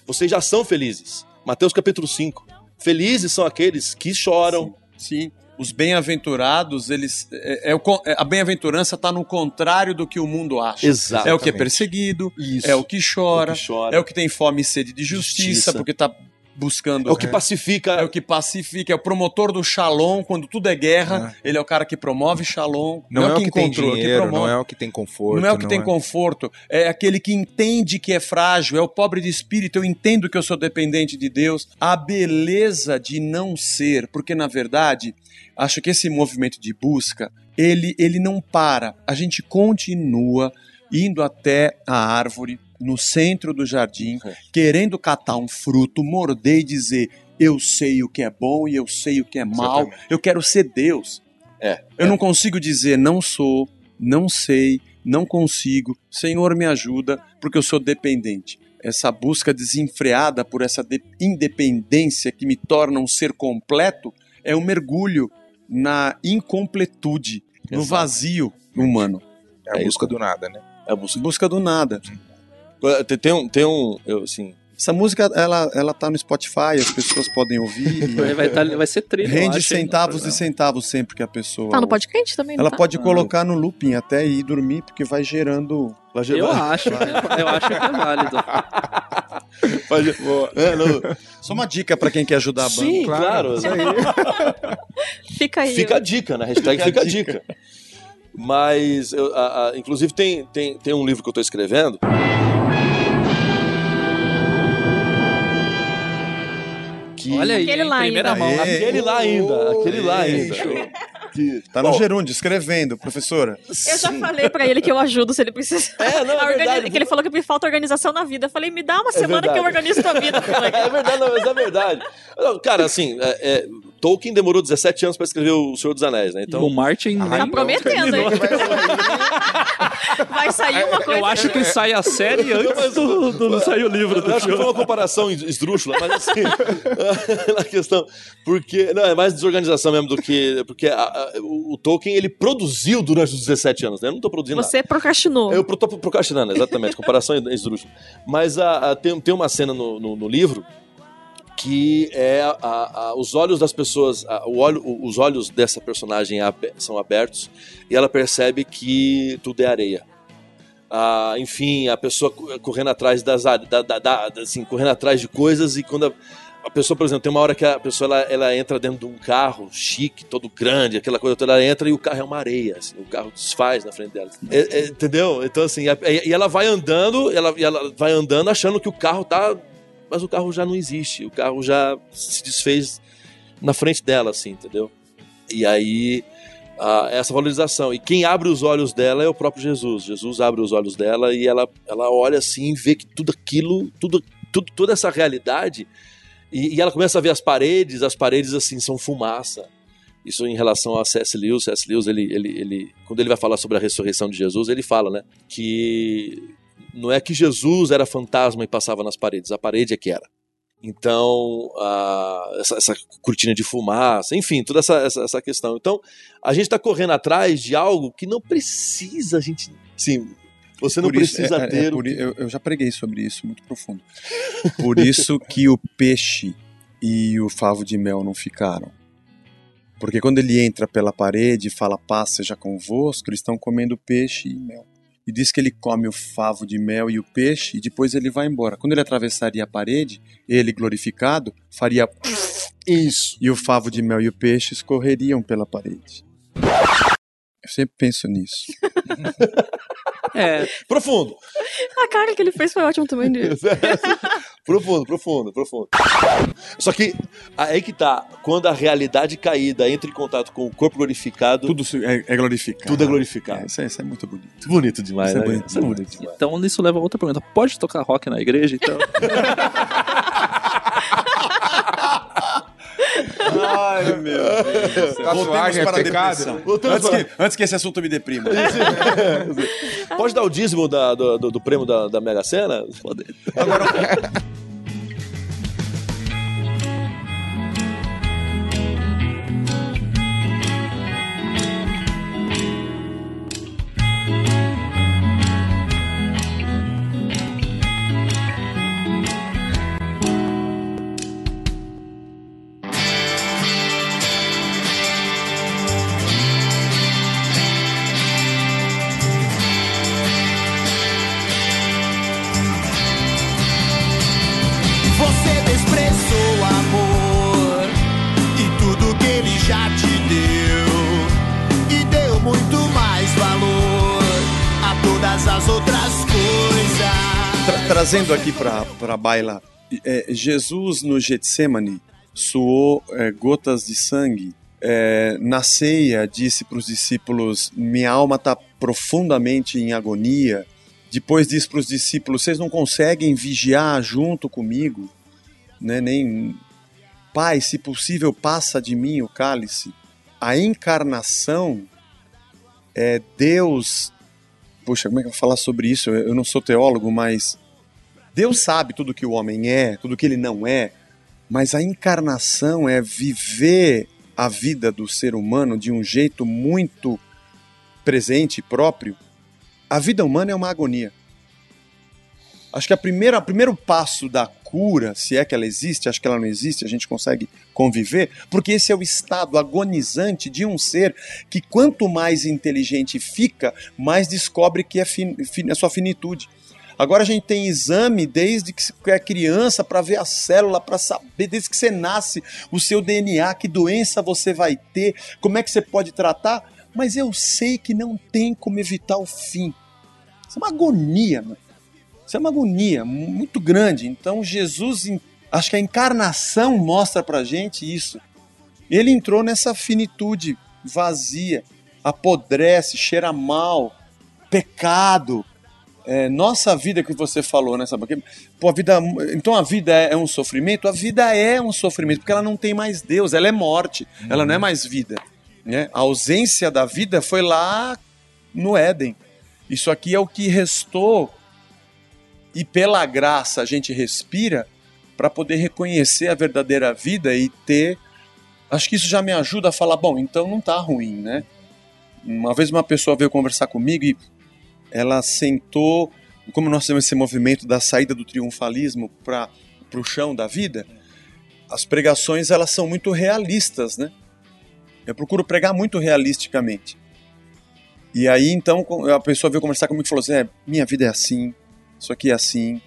Vocês já são felizes. Mateus capítulo 5. Felizes são aqueles que choram. Sim. Os bem-aventurados, eles. É, é é- a bem-aventurança está no contrário do que o mundo acha. Exato. É o que é perseguido, Isso. é o que chora, É o que chora. é o que tem fome e sede de justiça, Justiça. porque está buscando. É o que pacifica. É o que pacifica, é o promotor do shalom, quando tudo é guerra, ele é o cara que promove shalom. Não, é, o que tem encontrou, dinheiro, promove. não é o que tem conforto. Não é o que tem conforto, é aquele que entende que é frágil, é o pobre de espírito, eu entendo que eu sou dependente de Deus. A beleza de não ser, porque na verdade, acho que esse movimento de busca, ele, ele não para. A gente continua indo até a árvore, no centro do jardim, É. querendo catar um fruto, morder e dizer: Eu sei o que é bom e eu sei o que é mal, Exatamente. eu quero ser Deus. É. Eu não consigo dizer não sou, não sei, não consigo, Senhor me ajuda, porque eu sou dependente. Essa busca desenfreada por essa de- independência que me torna um ser completo é um mergulho na incompletude, no Exato. vazio humano. É a busca do nada, né? É a busca. Busca do nada. Tem, tem um, tem um, eu, assim, Essa música, ela, ela tá no Spotify, as pessoas podem ouvir. Vai, *laughs* vai, tá- vai ser trilha. Rende acho, centavos e centavos sempre que a pessoa. Tá no podcast também, Ela tá? pode colocar no looping até ir dormir, porque vai gerando. vai Eu acho, que eu acho que é válido. *laughs* É, não, Só uma dica pra quem quer ajudar a banda. Sim, claro. Isso aí. *laughs* Fica aí. Fica a dica, né? Hashtag fica a dica. Mas, eu, a- a- inclusive, tem, tem, tem um livro que eu tô escrevendo. Que... Olha aí, Aquele lá primeira ainda. mão. Aê. Aquele lá ainda, aquele lá ainda. Que- Tá no Bom, gerúndio, escrevendo, professora. Eu já falei pra ele que eu ajudo se ele precisar. É, não, é *laughs* A organi- verdade. Que ele falou que me falta organização na vida. Eu falei, me dá uma semana verdade. que eu organizo tua vida. *laughs* É verdade, não, mas é verdade. Não, Cara, assim, é- é, Tolkien demorou 17 anos pra escrever O Senhor dos Anéis, né? Então, Então, o Martin Tá nem prometendo, hein? *laughs* Vai sair uma coisa. Eu acho que sai a série antes do, do não sair o livro Eu do acho que foi uma comparação esdrúxula, mas assim, *laughs* na questão, porque, não, é mais desorganização mesmo do que, porque a- a- o, Tolkien, ele produziu durante os 17 anos, né? Eu não tô produzindo Você procrastinou. nada. Eu tô procrastinando, exatamente, comparação esdrúxula. Mas a, a- tem, tem uma cena no, no, no livro que é a- a- os olhos das pessoas, a- olho, os olhos dessa personagem são abertos e ela percebe que tudo é areia. Ah, enfim, a pessoa co- correndo atrás das da, da- da- assim, correndo atrás de coisas e quando a, pessoa, por exemplo, tem uma hora que a pessoa ela, ela entra dentro de um carro chique, todo grande, aquela coisa toda, ela entra e o carro é uma areia, assim, o carro desfaz na frente dela. É- é, entendeu? Então assim, e ela vai andando, ela, ela vai andando achando que o carro tá, mas o carro já não existe, o carro já se desfez na frente dela, assim, entendeu? E aí a- essa valorização. E quem abre os olhos dela é o próprio Jesus. Jesus abre os olhos dela e ela, ela olha assim e vê que tudo aquilo, tudo, tudo, toda essa realidade. E, e ela começa a ver as paredes, as paredes assim são fumaça. Isso em relação a C.S. Lewis. C.S. Lewis, ele, ele, ele, quando ele vai falar sobre a ressurreição de Jesus, ele fala, né, que não é que Jesus era fantasma e passava nas paredes, a parede é que era. Então, a- essa, essa cortina de fumaça, enfim, toda essa, essa, essa questão. Então, a gente está correndo atrás de algo que não precisa, a gente. Sim, você não Por isso- precisa é- é- ter. é o por eu, eu já preguei sobre isso, muito profundo. Por isso que o peixe e o favo de mel não ficaram. Porque quando ele entra pela parede e fala paz seja convosco, eles estão comendo peixe e mel. E diz que ele come o favo de mel e o peixe e depois ele vai embora. Quando ele atravessaria a parede, ele glorificado faria Isso. e o favo de mel e o peixe escorreriam pela parede. Eu sempre penso nisso. *laughs* É, Profundo. A cara que ele fez foi ótimo também. De... *laughs* profundo, profundo, profundo. Só que aí que tá. Quando a realidade caída entra em contato com o corpo glorificado, tudo, é, é glorificado. tudo é glorificado. É, isso, é, isso é muito bonito. Bonito demais, Isso é né? bonito Isso é bonito demais. então isso leva a outra pergunta. Pode tocar rock na igreja, então? *laughs* Ai, meu *laughs* Deus. Tatuagem é pecado? Antes que, antes que esse assunto me deprima. *laughs* Pode dar o dízimo da- do, do- prêmio da, da Mega Sena? Pode. Você trazendo aqui para a baila, é, Jesus no Getsemane suou é, gotas de sangue. É, na ceia disse para os discípulos: Minha alma está profundamente em agonia. Depois disse para os discípulos: Vocês não conseguem vigiar junto comigo? Né? Nem Pai, se possível, passa de mim o cálice. A encarnação é Deus Poxa, como é que eu vou falar sobre isso? Eu não sou teólogo, mas Deus sabe tudo que o homem é, tudo que ele não é, mas a encarnação é viver a vida do ser humano de um jeito muito presente e próprio, a vida humana é uma agonia. Acho que a primeira, o primeiro passo da cura, se é que ela existe, acho que ela não existe, a gente consegue conviver, porque esse é o estado agonizante de um ser que quanto mais inteligente fica, mais descobre que é, fin, fin, a sua finitude. Agora a gente tem exame desde que é criança para ver a célula, para saber desde que você nasce o seu DNA, que doença você vai ter, como é que você pode tratar, mas eu sei que não tem como evitar o fim. Isso é uma agonia, mano. Isso é uma agonia muito grande. Então Jesus, acho que a encarnação mostra pra gente isso. Ele entrou nessa finitude vazia, apodrece, cheira mal, pecado. É, nossa vida que você falou, né? Sabe? Porque, pô, a vida, então a vida é, é, um sofrimento? A vida é um sofrimento, porque ela não tem mais Deus, ela é morte, uhum. ela não é mais vida. Né? A ausência da vida foi lá no Éden. Isso aqui é o que restou e pela graça a gente respira para poder reconhecer a verdadeira vida e ter. Acho que isso já me ajuda a falar, bom, então não tá ruim, né? Uma vez uma pessoa veio conversar comigo e ela sentou, como nós temos esse movimento da saída do triunfalismo para o chão da vida, as pregações elas são muito realistas, né? Eu procuro pregar muito realisticamente. E aí então a pessoa veio conversar comigo e falou assim: é, minha vida é assim, isso aqui é assim,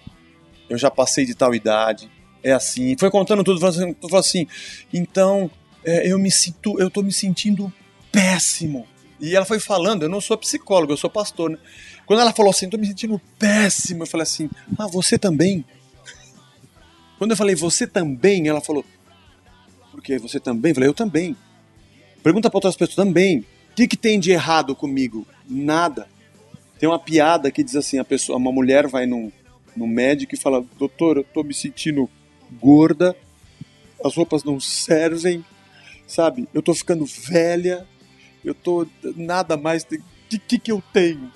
eu já passei de tal idade, é assim. Foi contando tudo, falou assim, então é, eu me sinto, eu tô me sentindo péssimo. E ela foi falando, eu não sou psicólogo, eu sou pastor, né? Quando ela falou assim, tô me sentindo péssimo, eu falei assim, ah, você também? Quando eu falei, você também, ela falou, por que você também? Eu falei, eu também. Pergunta para outras pessoas também. O que, que tem de errado comigo? Nada. Tem uma piada que diz assim: a pessoa, uma mulher vai num, num médico e fala: Doutor, eu tô me sentindo gorda, as roupas não servem, sabe? Eu tô ficando velha, eu tô nada mais. O que, que, que eu tenho?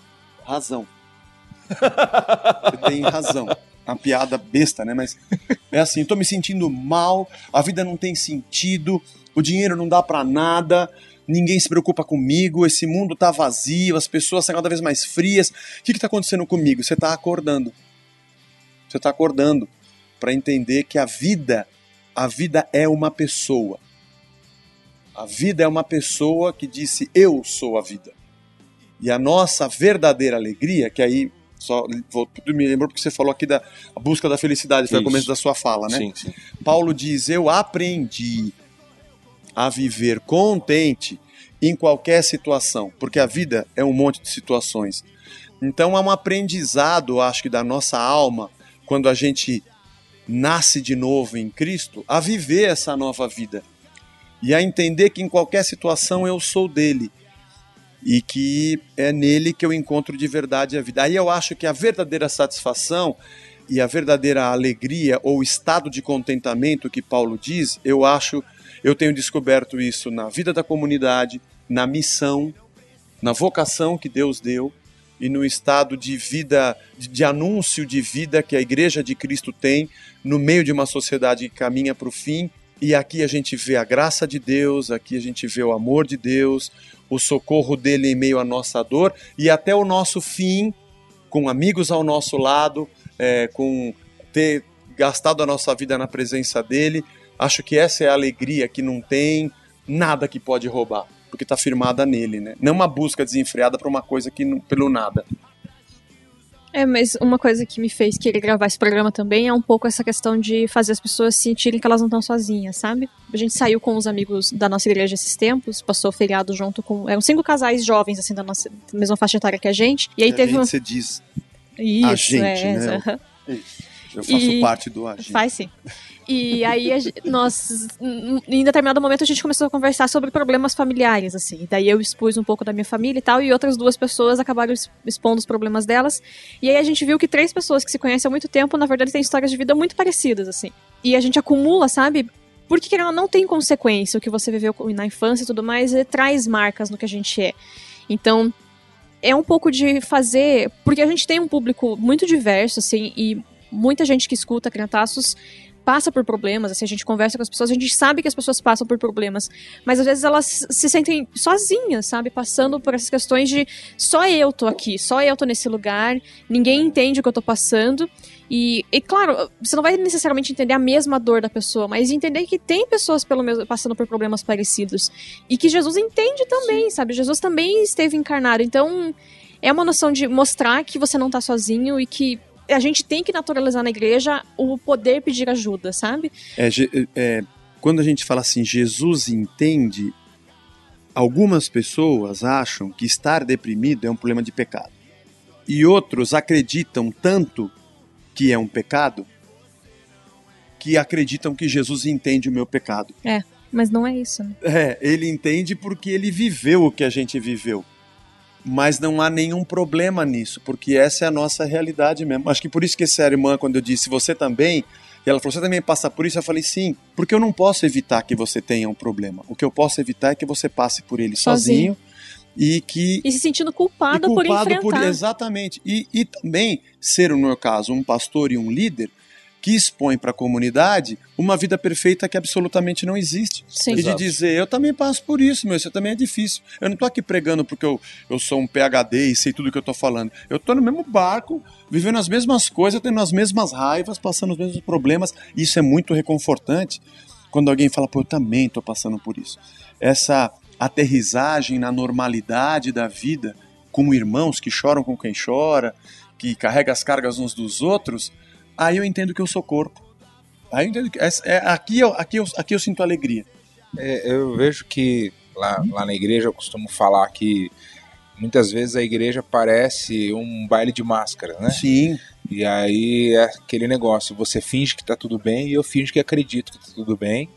Razão. *laughs* Você tem razão. Uma piada besta, né? Mas é assim, eu tô me sentindo mal, a vida não tem sentido, o dinheiro não dá para nada, ninguém se preocupa comigo, esse mundo está vazio, as pessoas estão cada vez mais frias. O que está acontecendo comigo? Você está acordando. Você está acordando para entender que a vida, a vida é uma pessoa. A vida é uma pessoa que disse eu sou a vida. E a nossa verdadeira alegria, que aí só vou, me lembrou porque você falou aqui da busca da felicidade, foi o começo da sua fala, né? Sim, sim. Paulo diz: Eu aprendi a viver contente em qualquer situação, porque a vida é um monte de situações. Então é um aprendizado, acho que, da nossa alma, quando a gente nasce de novo em Cristo, a viver essa nova vida e a entender que em qualquer situação eu sou dele e que é nele que eu encontro de verdade a vida. Aí eu acho que a verdadeira satisfação e a verdadeira alegria ou estado de contentamento que Paulo diz, eu acho eu tenho descoberto isso na vida da comunidade, na missão, na vocação que Deus deu e no estado de vida, de anúncio de vida que a Igreja de Cristo tem no meio de uma sociedade que caminha para o fim. E aqui a gente vê a graça de Deus, aqui a gente vê o amor de Deus, o socorro dele em meio à nossa dor e até o nosso fim, com amigos ao nosso lado, é, com ter gastado a nossa vida na presença dele, Acho que essa é a alegria que não tem nada que pode roubar, porque está firmada nele, né? Não uma busca desenfreada para uma coisa que não, pelo nada. É, mas uma coisa que me fez querer gravar esse programa também é um pouco essa questão de fazer as pessoas sentirem que elas não estão sozinhas, sabe? A gente saiu com os amigos da nossa igreja esses tempos, passou o feriado junto com. Eram cinco casais jovens, assim, da nossa mesma faixa etária que a gente. E aí a teve gente, uma. Você diz. Isso, a gente, é, né? Isso. Eu faço E- parte do agente. Faz sim. E aí, a nós, em determinado momento, a gente começou a conversar sobre problemas familiares, assim. Daí eu expus um pouco da minha família e tal, e outras duas pessoas acabaram expondo os problemas delas. E aí a gente viu que três pessoas que se conhecem há muito tempo, na verdade, têm histórias de vida muito parecidas, assim. E a gente acumula, sabe? Porque ou não tem consequência o que você viveu na infância e tudo mais, e traz marcas no que a gente é. Então, é um pouco de fazer. Porque a gente tem um público muito diverso, assim, e muita gente que escuta Crentaços passa por problemas, assim, a gente conversa com as pessoas, a gente sabe que as pessoas passam por problemas, mas às vezes elas se sentem sozinhas, sabe? Passando por essas questões de só eu tô aqui, só eu tô nesse lugar, ninguém entende o que eu tô passando. E, e, claro, você não vai necessariamente entender a mesma dor da pessoa, mas entender que tem pessoas pelo mesmo, passando por problemas parecidos. E que Jesus entende também, Sim. sabe? Jesus também esteve encarnado. Então, é uma noção de mostrar que você não tá sozinho e que a gente tem que naturalizar na igreja o poder pedir ajuda, sabe? É, é, quando a gente fala assim, Jesus entende, algumas pessoas acham que estar deprimido é um problema de pecado. E outros acreditam tanto que é um pecado que acreditam que Jesus entende o meu pecado. É, mas não é isso. Né? É, ele entende porque ele viveu o que a gente viveu mas não há nenhum problema nisso, porque essa é a nossa realidade mesmo. Acho que por isso que essa irmã, quando eu disse você também, e ela falou, você também passa por isso? Eu falei, sim, porque eu não posso evitar que você tenha um problema. O que eu posso evitar é que você passe por ele sozinho, sozinho e que... E se sentindo culpado, culpado por enfrentar. Por, exatamente. E, e também ser, no meu caso, um pastor e um líder, que expõe para a comunidade uma vida perfeita que absolutamente não existe. Sim. E de dizer, eu também passo por isso, meu, isso também é difícil. Eu não estou aqui pregando porque eu, eu sou um PhD e sei tudo que eu estou falando. Eu estou no mesmo barco, vivendo as mesmas coisas, tendo as mesmas raivas, passando os mesmos problemas. Isso é muito reconfortante quando alguém fala, pô, eu também estou passando por isso. Essa aterrissagem na normalidade da vida, como irmãos que choram com quem chora, que carrega as cargas uns dos outros, aí eu entendo que eu sou corpo. Aí eu entendo que. É, é, aqui, eu, aqui, eu, aqui eu sinto alegria. É, eu vejo que lá, lá na igreja eu costumo falar que muitas vezes a igreja parece um baile de máscara, né? Sim. E aí é aquele negócio, você finge que tá tudo bem e eu finge que acredito que tá tudo bem.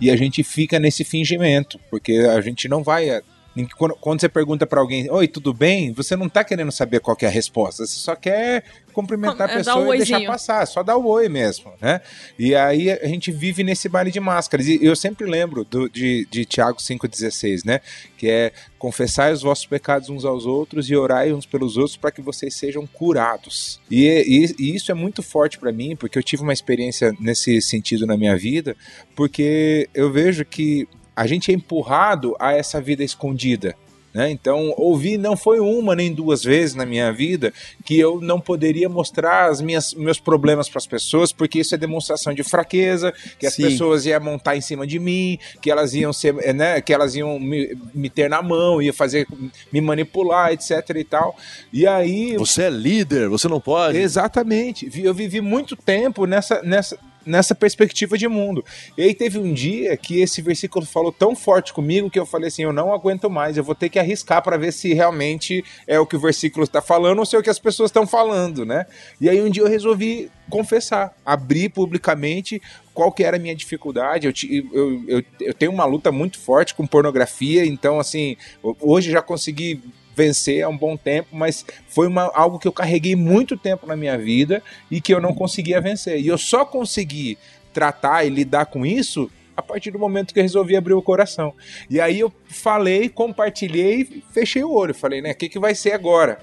E a gente fica nesse fingimento, porque a gente não vai quando, quando você pergunta para alguém, oi, tudo bem? Você não tá querendo saber qual que é a resposta, você só quer cumprimentar a é, pessoa um e deixar passar, só dar o oi mesmo, né? E aí a gente vive nesse baile de máscaras. E eu sempre lembro do, de, de Tiago 5,16, né? Que é confessai os vossos pecados uns aos outros e orai uns pelos outros para que vocês sejam curados. E, e, e isso é muito forte para mim, porque eu tive uma experiência nesse sentido na minha vida, porque eu vejo que a gente é empurrado a essa vida escondida. Né? Então, ouvi não foi uma nem duas vezes na minha vida que eu não poderia mostrar as minhas, meus problemas para as pessoas, porque isso é demonstração de fraqueza, que as Sim. pessoas iam montar em cima de mim, que elas iam ser, né, que elas iam me, me ter na mão, ia fazer me manipular, etc e tal. E aí você é líder, você não pode. Exatamente. Eu vivi muito tempo nessa nessa nessa perspectiva de mundo. E aí teve um dia que esse versículo falou tão forte comigo que eu falei assim, eu não aguento mais, eu vou ter que arriscar para ver se realmente é o que o versículo está falando ou se é o que as pessoas estão falando, né? E aí um dia eu resolvi confessar, abrir publicamente qual que era a minha dificuldade. Eu, eu, eu, eu tenho uma luta muito forte com pornografia, então assim, hoje já consegui vencer há um bom tempo, mas foi uma, algo que eu carreguei muito tempo na minha vida e que eu não conseguia vencer. E eu só consegui tratar e lidar com isso a partir do momento que eu resolvi abrir o coração. E aí eu falei, compartilhei, fechei o olho, falei, né, o que, que vai ser agora?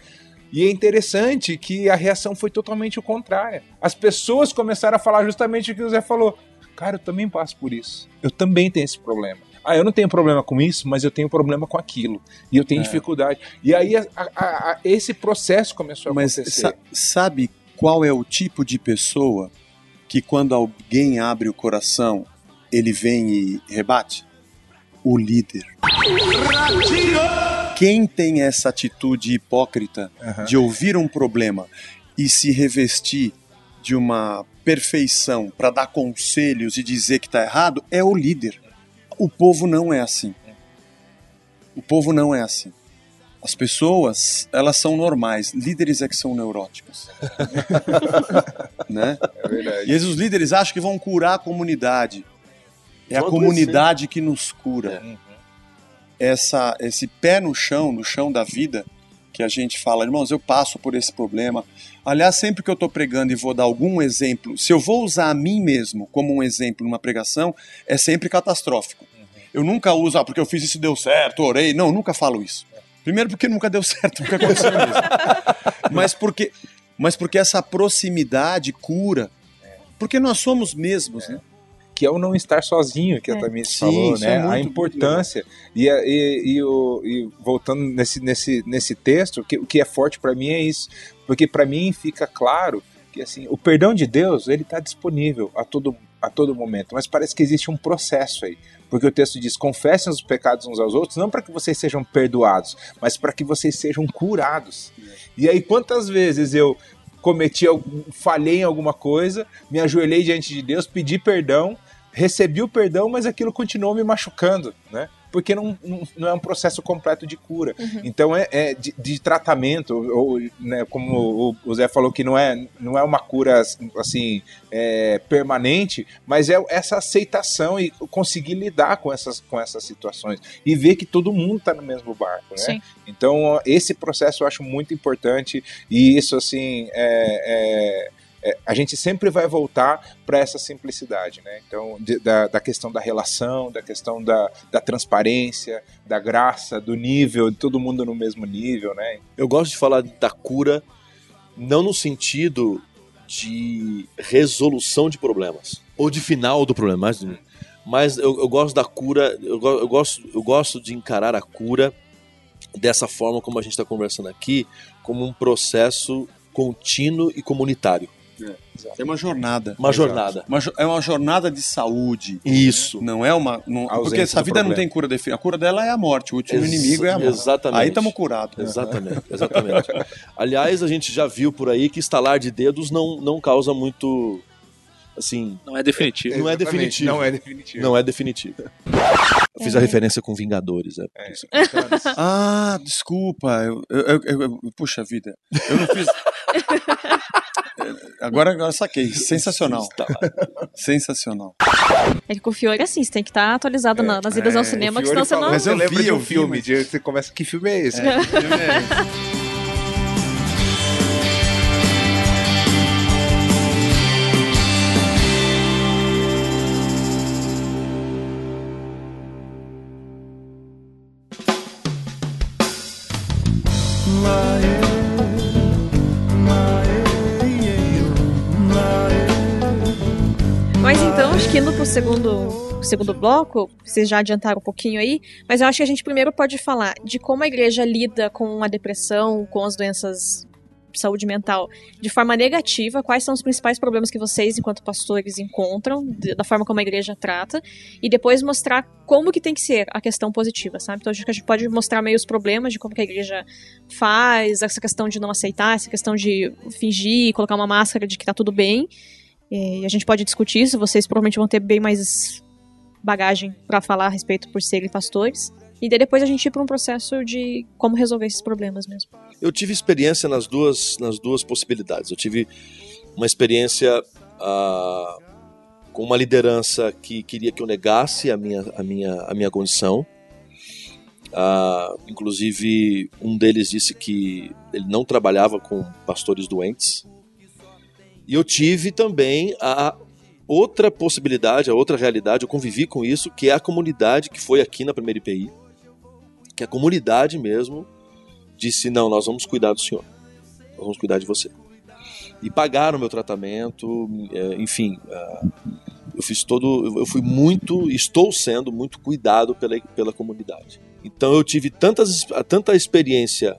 E é interessante que a reação foi totalmente o contrário. As pessoas começaram a falar justamente o que o Zé falou. Cara, eu também passo por isso. Eu também tenho esse problema. Ah, eu não tenho problema com isso, mas eu tenho problema com aquilo. E eu tenho é. dificuldade. E aí a, a, a, esse processo começou a mas acontecer. Sa sabe qual é o tipo de pessoa que quando alguém abre o coração, ele vem e rebate? O líder. Quem tem essa atitude hipócrita uhum. de ouvir um problema e se revestir de uma perfeição para dar conselhos e dizer que está errado é o líder. O povo não é assim. O povo não é assim. As pessoas, elas são normais. Líderes é que são neuróticos. *laughs* né? É verdade. E os líderes acham que vão curar a comunidade. É a comunidade que nos cura. É. Essa, esse pé no chão, no chão da vida, que a gente fala, irmãos, eu passo por esse problema. Aliás, sempre que eu estou pregando e vou dar algum exemplo, se eu vou usar a mim mesmo como um exemplo numa pregação, é sempre catastrófico. Eu nunca uso, ah, porque eu fiz isso e deu certo, orei. Não, nunca falo isso. Primeiro porque nunca deu certo, porque aconteceu mesmo. *laughs* mas porque, mas porque essa proximidade cura. Porque nós somos mesmos, né? que é o não estar sozinho, que É. a Tamires Sim, falou, isso né? é a importância. E, e, e, o, e voltando nesse, nesse, nesse texto, o que, o que é forte para mim é isso. Porque para mim fica claro que assim, o perdão de Deus ele está disponível a todo, a todo momento, mas parece que existe um processo aí. Porque o texto diz: confessem os pecados uns aos outros, não para que vocês sejam perdoados, mas para que vocês sejam curados. E aí, quantas vezes eu cometi, falhei em alguma coisa, me ajoelhei diante de Deus, pedi perdão, recebi o perdão, mas aquilo continuou me machucando, né? Porque não, não, é um processo completo de cura. Então é, é de, de tratamento, ou, né, como o, o Zé falou que não é, não é uma cura assim é, permanente, mas é essa aceitação e conseguir lidar com essas, com essas situações e ver que todo mundo está no mesmo barco, né? Sim. Então, esse processo eu acho muito importante e isso, assim, é, é- é- a gente sempre vai voltar para essa simplicidade, né? Então, de- da, da questão da relação, da questão da, da transparência, da graça, do nível, de todo mundo no mesmo nível, né? Eu gosto de falar da cura não no sentido de resolução de problemas ou de final do problema, mas, mas eu, eu gosto da cura, eu, eu gosto, eu gosto de encarar a cura dessa forma como a gente está conversando aqui, como um processo contínuo e comunitário. É uma jornada. Uma jornada. Uma é uma jornada de saúde. Isso. Não é uma. não- porque essa vida não problema. tem cura definitiva. A cura dela é a morte. O último Ex- inimigo é a morte. exatamente. Aí estamos curados. Exatamente, exatamente. *laughs* Aliás, a gente já viu por aí que estalar de dedos não, não causa muito. Assim, Não é definitivo. Não é definitivo. Não é definitivo. não é definitivo. Eu fiz a referência com Vingadores, é por isso. Ah, desculpa. Eu, eu- eu- eu- eu- puxa vida. Eu não fiz. *laughs* agora, agora saquei. Sensacional. Tá. Sensacional. É que com o Fiore é assim, você tem que estar atualizado na- nas idas ao cinema, que senão você não. Mas eu lembro vi, de eu um vi, filme, mas- de- você começa, que filme é esse? Mas segundo, segundo bloco, vocês já adiantaram um pouquinho aí, mas eu acho que a gente primeiro pode falar de como a igreja lida com a depressão, com as doenças de saúde mental de forma negativa, quais são os principais problemas que vocês, enquanto pastores, encontram, da forma como a igreja trata, e depois mostrar como que tem que ser a questão positiva, sabe? Então acho que a gente pode mostrar meio os problemas de como que a igreja faz, essa questão de não aceitar, essa questão de fingir, colocar uma máscara de que tá tudo bem, E a gente pode discutir isso, vocês provavelmente vão ter bem mais bagagem pra falar a respeito por serem pastores. E daí depois a gente ir pra um processo de como resolver esses problemas mesmo. Eu tive experiência nas duas, nas duas possibilidades. Eu tive uma experiência ah, com uma liderança que queria que eu negasse a minha, a minha, a minha condição. Ah, inclusive, um deles disse que ele não trabalhava com pastores doentes. E eu tive também a outra possibilidade, a outra realidade, eu convivi com isso, que é a comunidade que foi aqui na primeira IPI, que a comunidade mesmo disse: não, nós vamos cuidar do senhor, nós vamos cuidar de você. E pagaram meu tratamento, é, enfim, ah, eu fiz todo, eu fui muito, estou sendo muito cuidado pela, pela comunidade. Então eu tive tantas, tanta experiência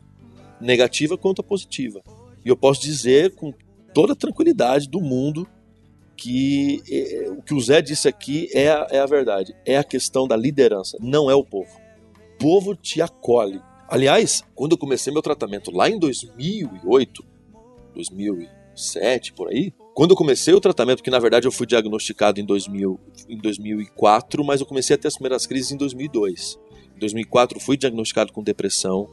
negativa quanto a positiva. E eu posso dizer com toda a tranquilidade do mundo que eh, o que o Zé disse aqui é a, é a verdade. É a questão da liderança, não é o povo. O povo te acolhe. Aliás, quando eu comecei meu tratamento lá em 2008, 2007, por aí, quando eu comecei o tratamento, que na verdade eu fui diagnosticado em, 2000, em 2004, mas eu comecei a ter as primeiras crises em 2002. Em 2004 fui diagnosticado com depressão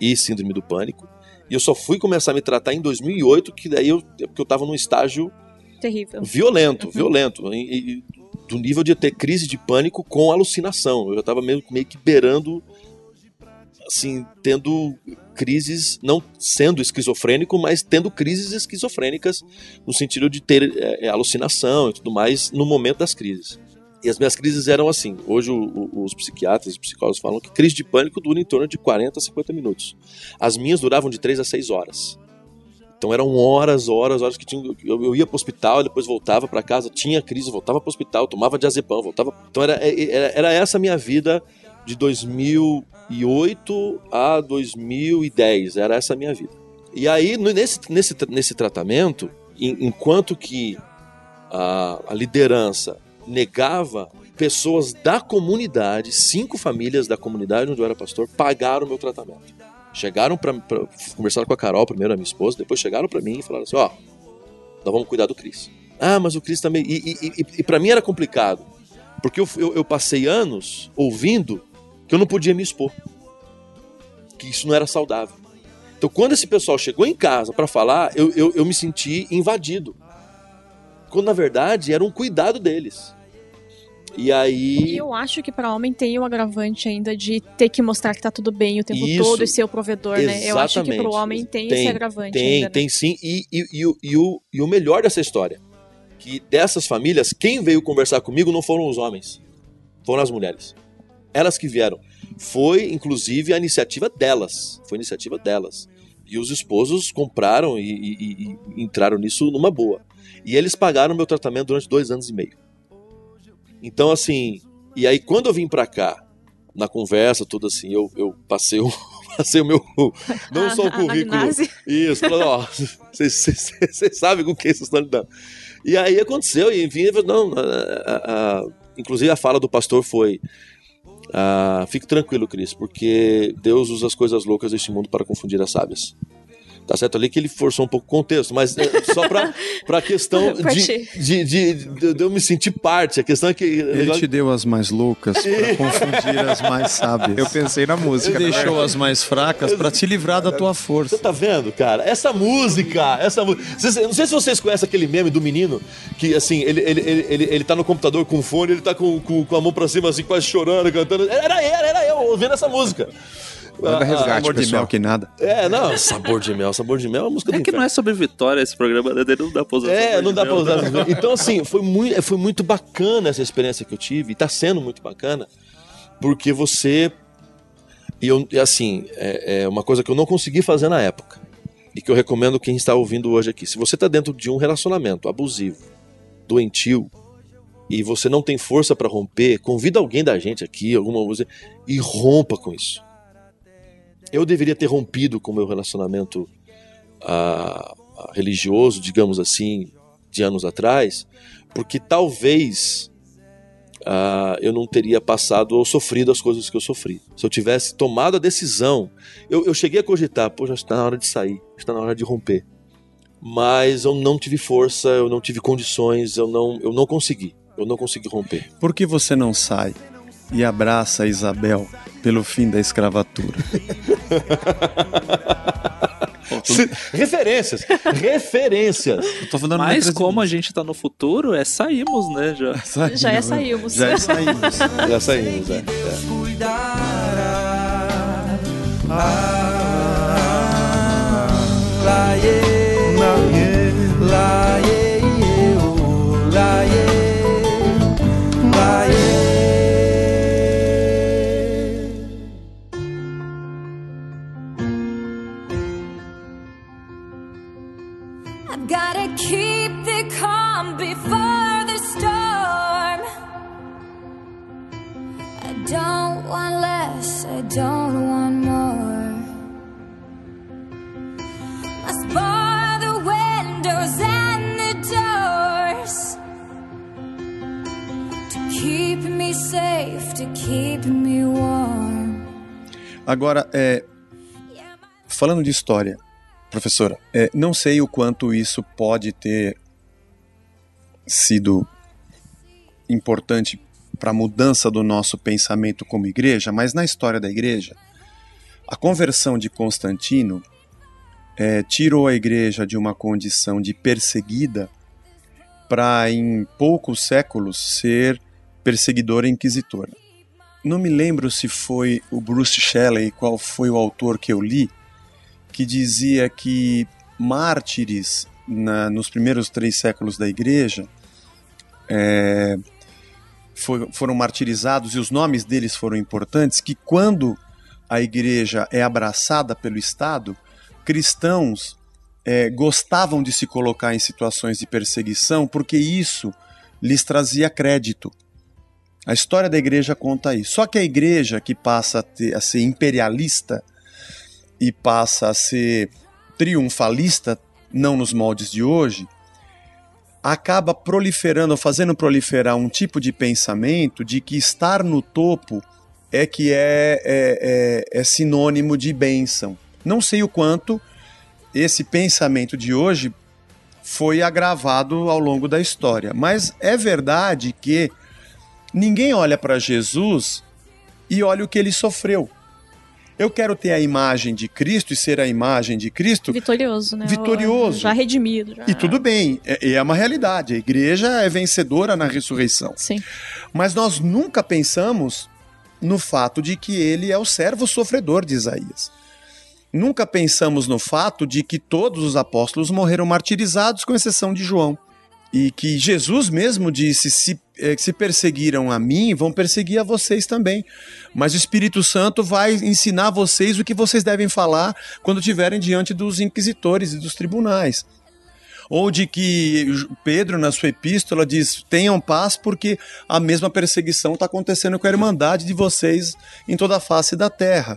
e síndrome do pânico. E eu só fui começar a me tratar em 2008, que daí eu, porque eu estava num estágio Terrível. violento, violento, e, e do nível de ter crise de pânico com alucinação. Eu já estava meio, meio que beirando, assim, tendo crises, não sendo esquizofrênico, mas tendo crises esquizofrênicas no sentido de ter é, alucinação e tudo mais no momento das crises. E as minhas crises eram assim. Hoje o, o, os psiquiatras, os psicólogos falam que crise de pânico dura em torno de 40 a 50 minutos. As minhas duravam de 3 a 6 horas. Então eram horas, horas, horas que tinha, eu, eu ia pro hospital, depois voltava para casa, tinha crise, voltava pro hospital, tomava diazepam, voltava. Então era, era, era essa a minha vida de 2008 a 2010, era essa a minha vida. E aí, nesse, nesse, nesse tratamento, enquanto que a, a liderança negava pessoas da comunidade, cinco famílias da comunidade onde eu era pastor, pagaram o meu tratamento. Chegaram para conversar com a Carol, primeiro a minha esposa, depois chegaram para mim e falaram assim: ó, nós vamos cuidar do Cris. Ah, mas o Cris também. E, e, e, e para mim era complicado, porque eu, eu, eu passei anos ouvindo que eu não podia me expor, que isso não era saudável. Então, quando esse pessoal chegou em casa para falar, eu, eu, eu me senti invadido. Quando na verdade era um cuidado deles. E aí. E eu acho que para homem tem o um agravante ainda de ter que mostrar que tá tudo bem o tempo Isso, todo e ser o provedor, exatamente. né? Eu acho que pro homem tem, tem esse agravante. Tem, ainda, né? tem sim. E, e, e, e, o, e o melhor dessa história: que dessas famílias, quem veio conversar comigo não foram os homens, foram as mulheres. Elas que vieram. Foi, inclusive, a iniciativa delas. Foi a iniciativa delas. E os esposos compraram e, e, e entraram nisso numa boa. E eles pagaram meu tratamento durante dois anos e meio. Então, assim, e aí quando eu vim pra cá, na conversa, tudo assim, eu, eu passei o. *laughs* Passei o meu. Não só o *laughs* currículo. Isso, falando, ó, *laughs* vocês sabem com quem vocês estão lidando. E aí aconteceu, e enfim, não, a, a, a, inclusive a fala do pastor foi: ah, fique tranquilo, Cris, porque Deus usa as coisas loucas deste mundo para confundir as sábias. Tá certo ali que ele forçou um pouco o contexto, mas é, só pra, *laughs* pra questão de, de, de, de, eu me sentir parte. A questão é que. Ele negócio... te deu as mais loucas para *laughs* confundir as mais sábias. Eu pensei na música. Ele deixou as mais fracas para te livrar da tua força. Você tá vendo, cara? Essa música, essa música. Não sei se vocês conhecem aquele meme do menino que, assim, ele, ele, ele, ele, ele tá no computador com o fone, ele tá com, com, com a mão pra cima, assim, quase chorando, cantando. Era, era, era eu ouvindo essa música. Manda resgate, sabor de mel que nada. É, não, sabor de mel, sabor de mel é uma música É que não é sobre vitória esse programa, né? Não dá pra usar É, não dá pra usar. Então, assim, foi muito, foi muito bacana essa experiência que eu tive, e tá sendo muito bacana, porque você. E eu, assim, é, é uma coisa que eu não consegui fazer na época, e que eu recomendo quem está ouvindo hoje aqui. Se você tá dentro de um relacionamento abusivo, doentio, e você não tem força para romper, convida alguém da gente aqui, alguma coisa, e rompa com isso eu deveria ter rompido com o meu relacionamento ah, ah, religioso, digamos assim, de anos atrás, porque talvez ah, eu não teria passado ou sofrido as coisas que eu sofri. Se eu tivesse tomado a decisão, eu, eu cheguei a cogitar, pô, já está na hora de sair, está na hora de romper. Mas eu não tive força, eu não tive condições, eu não, eu não consegui. Eu não consegui romper. Por que você não sai? E abraça Isabel pelo fim da escravatura. *laughs* referências, referências. Mas como a gente tá no futuro, é saímos, né? Já, saímos, já é saímos. Já é saímos. já saímos, é. é. Don't want more. Must bar the windows and the doors to keep me safe, to keep me warm. Agora, é, falando de história, professora, é, não sei o quanto isso pode ter sido importante para a mudança do nosso pensamento como igreja, mas na história da igreja, a conversão de Constantino é, tirou a igreja de uma condição de perseguida para, em poucos séculos, ser perseguidora e inquisitora. Não me lembro se foi o Bruce Shelley, qual foi o autor que eu li, que dizia que mártires na, nos primeiros três séculos da igreja é, foi, foram martirizados e os nomes deles foram importantes, que quando a igreja é abraçada pelo Estado, cristãos é, gostavam de se colocar em situações de perseguição porque isso lhes trazia crédito. A história da igreja conta isso. Só que a igreja que passa a, ter, a ser imperialista e passa a ser triunfalista, não nos moldes de hoje, acaba proliferando, fazendo proliferar um tipo de pensamento de que estar no topo é que é, é, é, é sinônimo de bênção. Não sei o quanto esse pensamento de hoje foi agravado ao longo da história, mas é verdade que ninguém olha para Jesus e olha o que ele sofreu. Eu quero ter a imagem de Cristo e ser a imagem de Cristo. Vitorioso, né? Vitorioso. Já redimido. Já. E tudo bem, é, é uma realidade. A igreja é vencedora na ressurreição. Sim. Mas nós nunca pensamos no fato de que ele é o servo sofredor de Isaías. Nunca pensamos no fato de que todos os apóstolos morreram martirizados, com exceção de João. E que Jesus mesmo disse: se, eh, se perseguiram a mim, vão perseguir a vocês também. Mas o Espírito Santo vai ensinar vocês o que vocês devem falar quando estiverem diante dos inquisitores e dos tribunais. Ou de que Pedro, na sua epístola, diz: tenham paz, porque a mesma perseguição está acontecendo com a irmandade de vocês em toda a face da terra.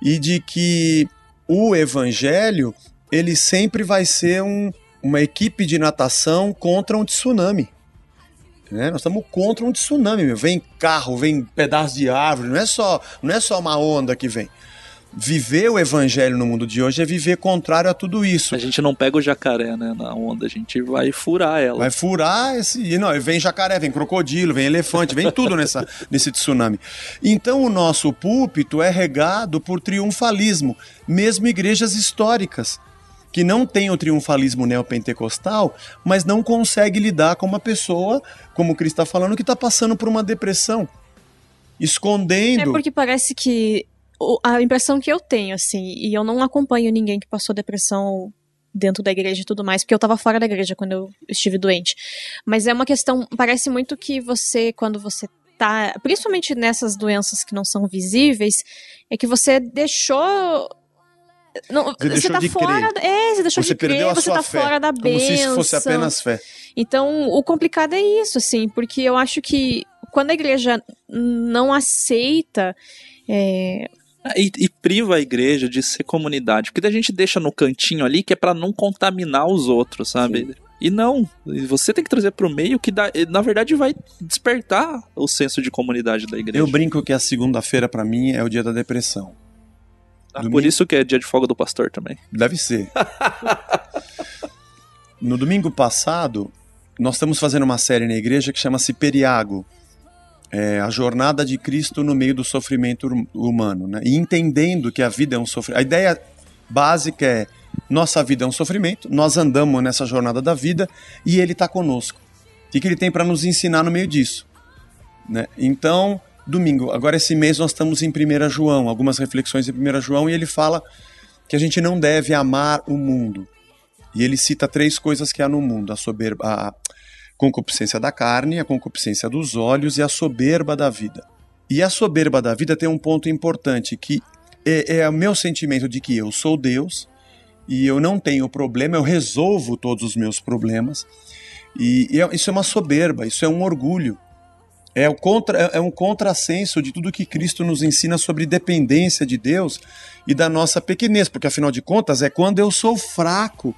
E de que o evangelho ele sempre vai ser um, uma equipe de natação contra um tsunami. Né? Nós estamos contra um tsunami, meu. vem carro, vem pedaço de árvore, não é só, não é só uma onda que vem. Viver o evangelho no mundo de hoje é viver contrário a tudo isso. A gente não pega o jacaré né, na onda, a gente vai furar ela. Vai furar esse. Não, vem jacaré, vem crocodilo, vem elefante, vem tudo nessa, *laughs* nesse tsunami. Então o nosso púlpito é regado por triunfalismo, mesmo igrejas históricas que não tem o triunfalismo neopentecostal, mas não consegue lidar com uma pessoa, como o Cris está falando, que está passando por uma depressão, escondendo. É porque parece que a impressão que eu tenho, assim, e eu não acompanho ninguém que passou depressão dentro da igreja e tudo mais, porque eu estava fora da igreja quando eu estive doente. Mas é uma questão, parece muito que você, quando você tá, principalmente nessas doenças que não são visíveis, é que você deixou não, você, você tá fora. Crer. É, você deixou você de crer, você tá fé, fora da bênção. Como se isso fosse apenas fé. Então, o complicado é isso, assim, porque eu acho que quando a igreja não aceita. É... E, e, priva a igreja de ser comunidade. Porque a gente deixa no cantinho ali que é para não contaminar os outros, sabe? Sim. E não, você tem que trazer para o meio que dá, na verdade vai despertar o senso de comunidade da igreja. Eu brinco que a segunda-feira para mim é o dia da depressão. Ah. Por isso que é dia de folga do pastor também. Deve ser. *laughs* no domingo passado, nós estamos fazendo uma série na igreja que chama-se Periago. É a jornada de Cristo no meio do sofrimento humano. Né? E entendendo que a vida é um sofrimento. A ideia básica é: nossa vida é um sofrimento, nós andamos nessa jornada da vida e Ele está conosco. O que Ele tem para nos ensinar no meio disso? Né? Então, domingo. Agora, esse mês, nós estamos em 1 João, algumas reflexões em 1 João, e ele fala que a gente não deve amar o mundo. E ele cita três coisas que há no mundo: a soberba, a concupiscência da carne, a concupiscência dos olhos e a soberba da vida. E a soberba da vida tem um ponto importante que é, é o meu sentimento de que eu sou Deus e eu não tenho problema, eu resolvo todos os meus problemas. E, e é, isso é uma soberba, isso é um orgulho. É, o contra, é um contrassenso de tudo que Cristo nos ensina sobre dependência de Deus e da nossa pequenez, porque afinal de contas é quando eu sou fraco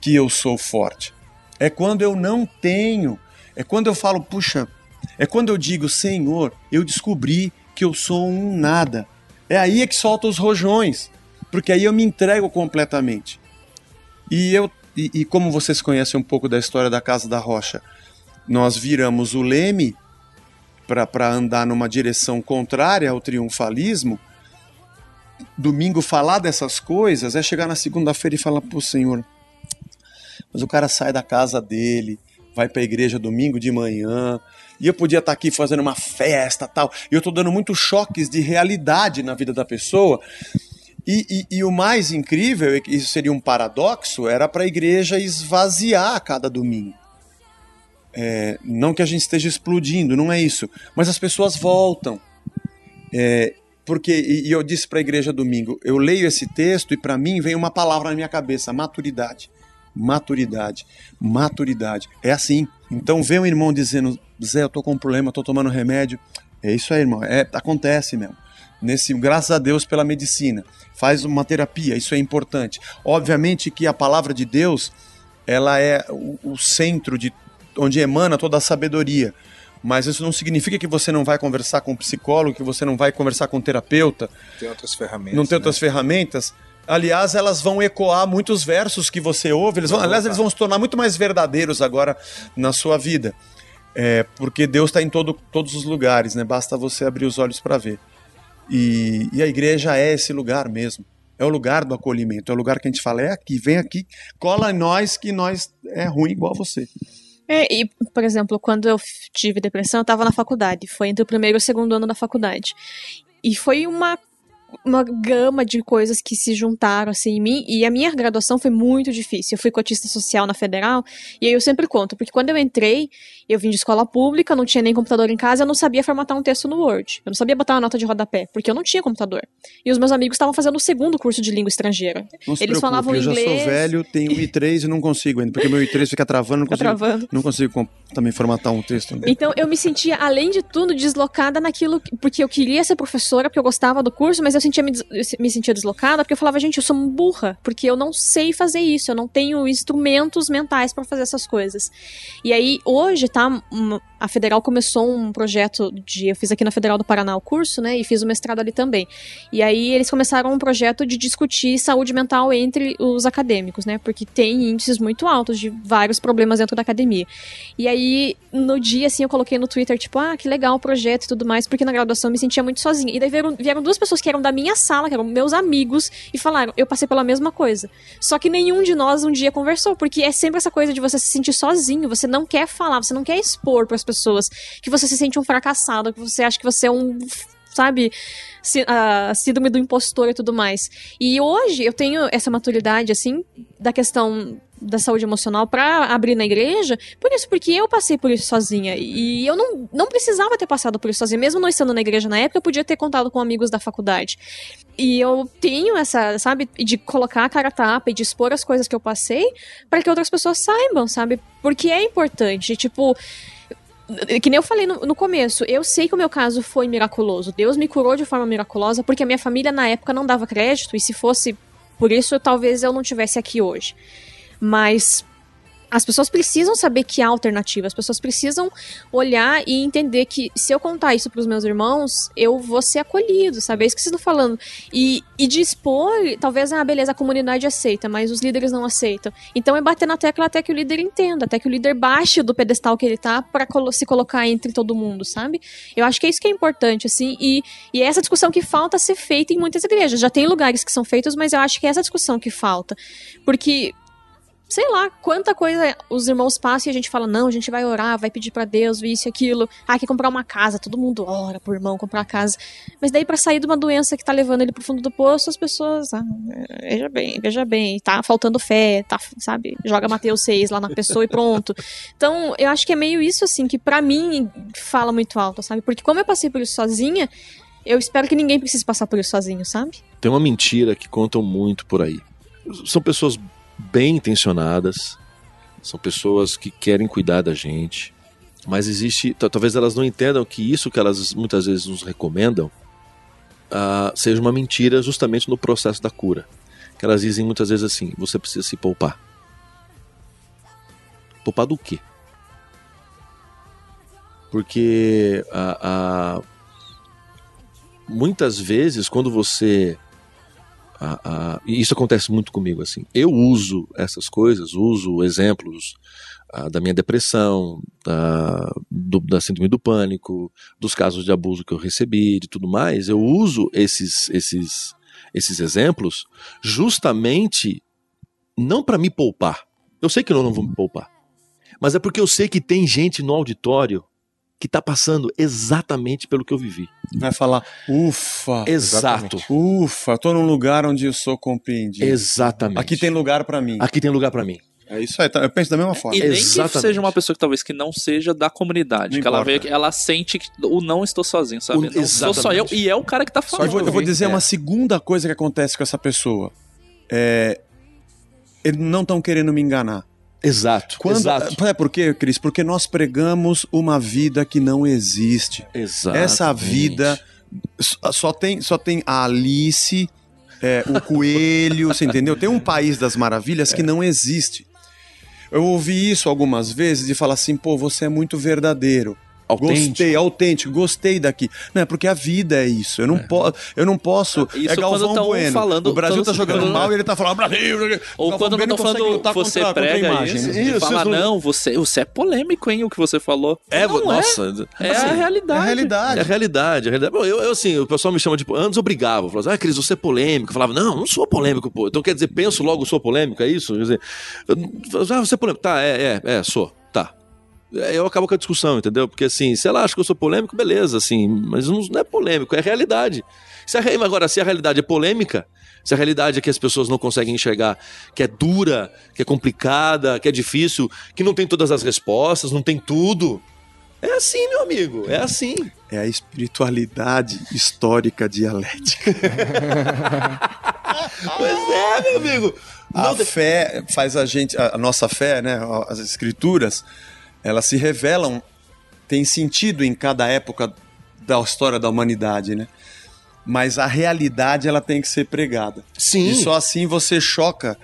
que eu sou forte. É quando eu não tenho, é quando eu falo, puxa, é quando eu digo, Senhor, eu descobri que eu sou um nada. É aí é que solta os rojões, porque aí eu me entrego completamente. E eu e, e como vocês conhecem um pouco da história da Casa da Rocha, nós viramos o leme para andar numa direção contrária ao triunfalismo, domingo falar dessas coisas é chegar na segunda-feira e falar, pô, Senhor, mas o cara sai da casa dele, vai para a igreja domingo de manhã, e eu podia estar tá aqui fazendo uma festa tal, e eu estou dando muitos choques de realidade na vida da pessoa. E, e, e o mais incrível, isso seria um paradoxo, era para a igreja esvaziar a cada domingo. É, não que a gente esteja explodindo, não é isso. Mas as pessoas voltam. É, porque e, e eu disse para a igreja domingo, eu leio esse texto e para mim vem uma palavra na minha cabeça, maturidade. Maturidade, maturidade. É assim. Então vem um irmão dizendo, Zé, eu tô com um problema, tô tomando remédio. É isso aí, irmão. É, acontece mesmo. Nesse, graças a Deus pela medicina. Faz uma terapia, isso é importante. Obviamente que a palavra de Deus, ela é o, o centro de onde emana toda a sabedoria. Mas isso não significa que você não vai conversar com um psicólogo, que você não vai conversar com um terapeuta. Tem outras ferramentas. Não tem né? outras ferramentas. Aliás, elas vão ecoar muitos versos que você ouve. Eles vão, aliás, eles vão se tornar muito mais verdadeiros agora na sua vida. É, porque Deus está em todo, todos os lugares, né? Basta você abrir os olhos para ver. E, e a igreja é esse lugar mesmo. É o lugar do acolhimento. É o lugar que a gente fala, é aqui, vem aqui, cola em nós que nós é ruim igual você. É, e, por exemplo, quando eu tive depressão, eu tava na faculdade. Foi entre o primeiro e o segundo ano da faculdade. E foi uma, uma gama de coisas que se juntaram, assim, em mim. E a minha graduação foi muito difícil. Eu fui cotista social na federal. E aí eu sempre conto, porque quando eu entrei, eu vim de escola pública, não tinha nem computador em casa, eu não sabia formatar um texto no Word. Eu não sabia botar uma nota de rodapé, porque eu não tinha computador. E os meus amigos estavam fazendo o segundo curso de língua estrangeira. Não se Eles preocupe, falavam eu já inglês. sou velho, tenho i3 e não consigo ainda, porque meu i3 fica travando, não consigo, travando. não consigo também formatar um texto. Então eu me sentia, além de tudo, deslocada naquilo. que- Porque eu queria ser professora, porque eu gostava do curso, mas eu, sentia, me, eu me sentia deslocada porque eu falava, gente, eu sou burra, porque eu não sei fazer isso, eu não tenho instrumentos mentais pra fazer essas coisas. E aí, hoje, tá. uma- a Federal começou um projeto de. Eu fiz aqui na Federal do Paraná o curso, né? E fiz o mestrado ali também. E aí eles começaram um projeto de discutir saúde mental entre os acadêmicos, né? Porque tem índices muito altos de vários problemas dentro da academia. E aí, no dia, assim, eu coloquei no Twitter, tipo, ah, que legal o projeto e tudo mais, porque na graduação eu me sentia muito sozinha. E daí vieram, vieram duas pessoas que eram da minha sala, que eram meus amigos, e falaram, eu passei pela mesma coisa. Só que nenhum de nós um dia conversou, porque é sempre essa coisa de você se sentir sozinho, você não quer falar, você não quer expor para as pessoas que você se sente um fracassado, que você acha que você é um sabe, a síndrome do impostor e tudo mais. E hoje eu tenho essa maturidade, assim, da questão da saúde emocional pra abrir na igreja, por isso, porque eu passei por isso sozinha. E eu não, não precisava ter passado por isso sozinha. Mesmo não estando na igreja na época, eu podia ter contado com amigos da faculdade. E eu tenho essa, sabe, de colocar a cara a tapa e de expor as coisas que eu passei para que outras pessoas saibam, sabe? Porque é importante. Tipo, que nem eu falei no, no começo, eu sei que o meu caso foi miraculoso. Deus me curou de forma miraculosa porque a minha família na época não dava crédito e se fosse por isso, talvez eu não tivesse aqui hoje. Mas as pessoas precisam saber que há alternativa, as pessoas precisam olhar e entender que se eu contar isso pros meus irmãos, eu vou ser acolhido, sabe? É isso que vocês estão falando. E, e de expor, talvez, ah, beleza, a comunidade aceita, mas os líderes não aceitam. Então é bater na tecla até que o líder entenda, até que o líder baixe do pedestal que ele tá pra colo- se colocar entre todo mundo, sabe? Eu acho que é isso que é importante, assim, e, e é essa discussão que falta ser feita em muitas igrejas. Já tem lugares que são feitos, mas eu acho que é essa discussão que falta. Porque sei lá, quanta coisa os irmãos passam e a gente fala, não, a gente vai orar, vai pedir pra Deus, isso e aquilo. Ah, quer comprar uma casa, todo mundo ora pro irmão comprar casa. Mas daí pra sair de uma doença que tá levando ele pro fundo do poço, as pessoas, ah, veja bem, veja bem, tá faltando fé, tá, sabe, joga Mateus 6 lá na pessoa e pronto. Então, eu acho que é meio isso, assim, que pra mim fala muito alto, sabe? Porque como eu passei por isso sozinha, eu espero que ninguém precise passar por isso sozinho, sabe? Tem uma mentira que contam muito por aí. São pessoas bem intencionadas, são pessoas que querem cuidar da gente, mas existe. ta- Talvez elas não entendam que isso que elas muitas vezes nos recomendam ah, seja uma mentira justamente no processo da cura. Que elas dizem muitas vezes assim: você precisa se poupar. Poupar do quê? Porque a, a- muitas vezes quando você a- a- e isso acontece muito comigo assim. Eu uso essas coisas, uso exemplos ah, da minha depressão, da, do- da síndrome do pânico, dos casos de abuso que eu recebi, de tudo mais. Eu uso esses esses esses exemplos justamente não para me poupar. Eu sei que eu não vou me poupar, mas é porque eu sei que tem gente no auditório que está passando exatamente pelo que eu vivi. Vai falar, ufa, Exato. ufa, tô num lugar onde eu sou compreendido. Exatamente. Aqui tem lugar pra mim. Aqui tem lugar para mim. É isso aí, tá, eu penso da mesma forma. E nem que Exatamente. seja uma pessoa que talvez que não seja da comunidade. Não que ela veio, que ela sente que o não estou sozinho, sabe? O- não sou só eu exatamente. e é o cara que tá Eu falando. vou, eu vou dizer É. uma segunda coisa que acontece com essa pessoa. É, eles não estão querendo me enganar. Exato. Quando, Exato. É por quê, Cris? Porque nós pregamos uma vida que não existe. Exato. Essa vida só tem, só tem a Alice, é, o coelho, você entendeu? Tem um país das maravilhas que não existe. Eu ouvi isso algumas vezes e falar assim, pô, você é muito verdadeiro. Autêntico. Gostei, autêntico, gostei daqui. Não, é porque a vida é isso. Eu não, po eu não posso. Isso é Galvão quando tão Bueno. falando- o Brasil tá jogando mal e ele tá falando Brasil. Ou Galvão quando não Bueno consegue falando, você contra- contra a prega imagem, isso, né? Isso, fala, isso não- não, você, você é polêmico, hein, o que você falou. É, não nossa. é. É a realidade. É a realidade. É a realidade, é a realidade. Bom, eu, eu, assim, o pessoal me chama de. Antes eu brigava. Falava, ah, Cris, você é polêmico. Eu falava, não, não sou polêmico, pô. Então quer dizer, penso logo, sou polêmico, é isso? Quer dizer, eu- ah, você é polêmico. Tá, é, é, é, sou. É, Eu acabo com a discussão, entendeu? Porque assim, se ela acha que eu sou polêmico, beleza, assim, mas não, não é polêmico, é realidade. Se a, agora, se a realidade é polêmica, se a realidade é que as pessoas não conseguem enxergar que é dura, que é complicada, que é difícil, que não tem todas as respostas, não tem tudo. É assim, meu amigo, é assim. É a espiritualidade histórica dialética. *laughs* Pois é, meu amigo. A Não fé faz a gente, a nossa fé, né, as escrituras, elas se revelam, tem sentido em cada época da história da humanidade, né? Mas a realidade ela tem que ser pregada. Sim. E só assim você choca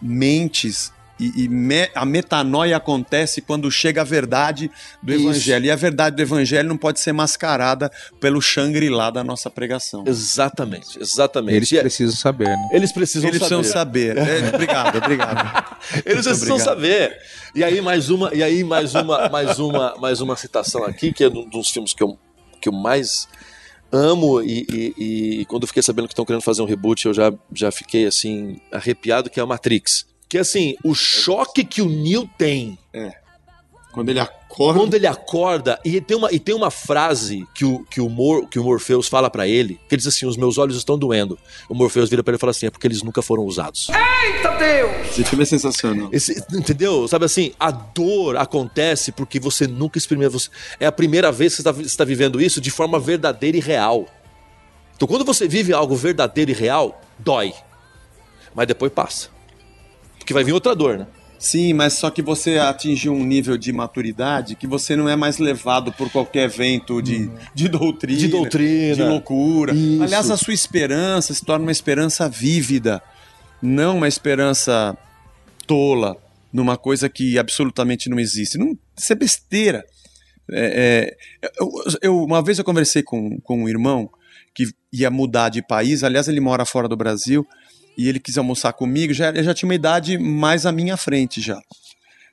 mentes e, e me- a metanoia acontece quando chega a verdade do Isso. evangelho. E a verdade do evangelho não pode ser mascarada pelo Shangri-La da nossa pregação. Exatamente, exatamente. Eles E é- precisam saber, né? eles precisam Eles saber. precisam saber. É, obrigado, obrigado. *laughs* Eles precisam obrigado. saber. E aí mais uma, e aí mais uma, mais uma, mais uma citação aqui que é um dos filmes que eu, que eu mais amo e, e- e quando eu fiquei sabendo que estão querendo fazer um reboot eu já, já fiquei assim arrepiado que é a Matrix. Que assim, o choque que o Neo tem Quando ele acorda. quando ele acorda e tem uma, e tem uma frase que o, que o, Mor, que o Morpheus fala pra ele, que ele diz assim: "Os meus olhos estão doendo". O Morpheus vira pra ele e fala assim: "É porque eles nunca foram usados". Esse filme é sensacional. Esse- entendeu? Sabe assim, a dor acontece porque você nunca experimentou. você- É a primeira vez que você está vivendo isso de forma verdadeira e real. Então, quando você vive algo verdadeiro e real, dói. Mas depois passa. Porque vai vir outra dor, né? Sim, mas só que você atingiu um nível de maturidade que você não é mais levado por qualquer evento de, de doutrina. De doutrina. De loucura. Isso. Aliás, a sua esperança se torna uma esperança vívida, não uma esperança tola, numa coisa que absolutamente não existe. Não, isso é besteira. É, é, eu, eu- uma vez eu conversei com, com um irmão que ia mudar de país, aliás, ele mora fora do Brasil, e ele quis almoçar comigo, já, já tinha uma idade mais à minha frente já.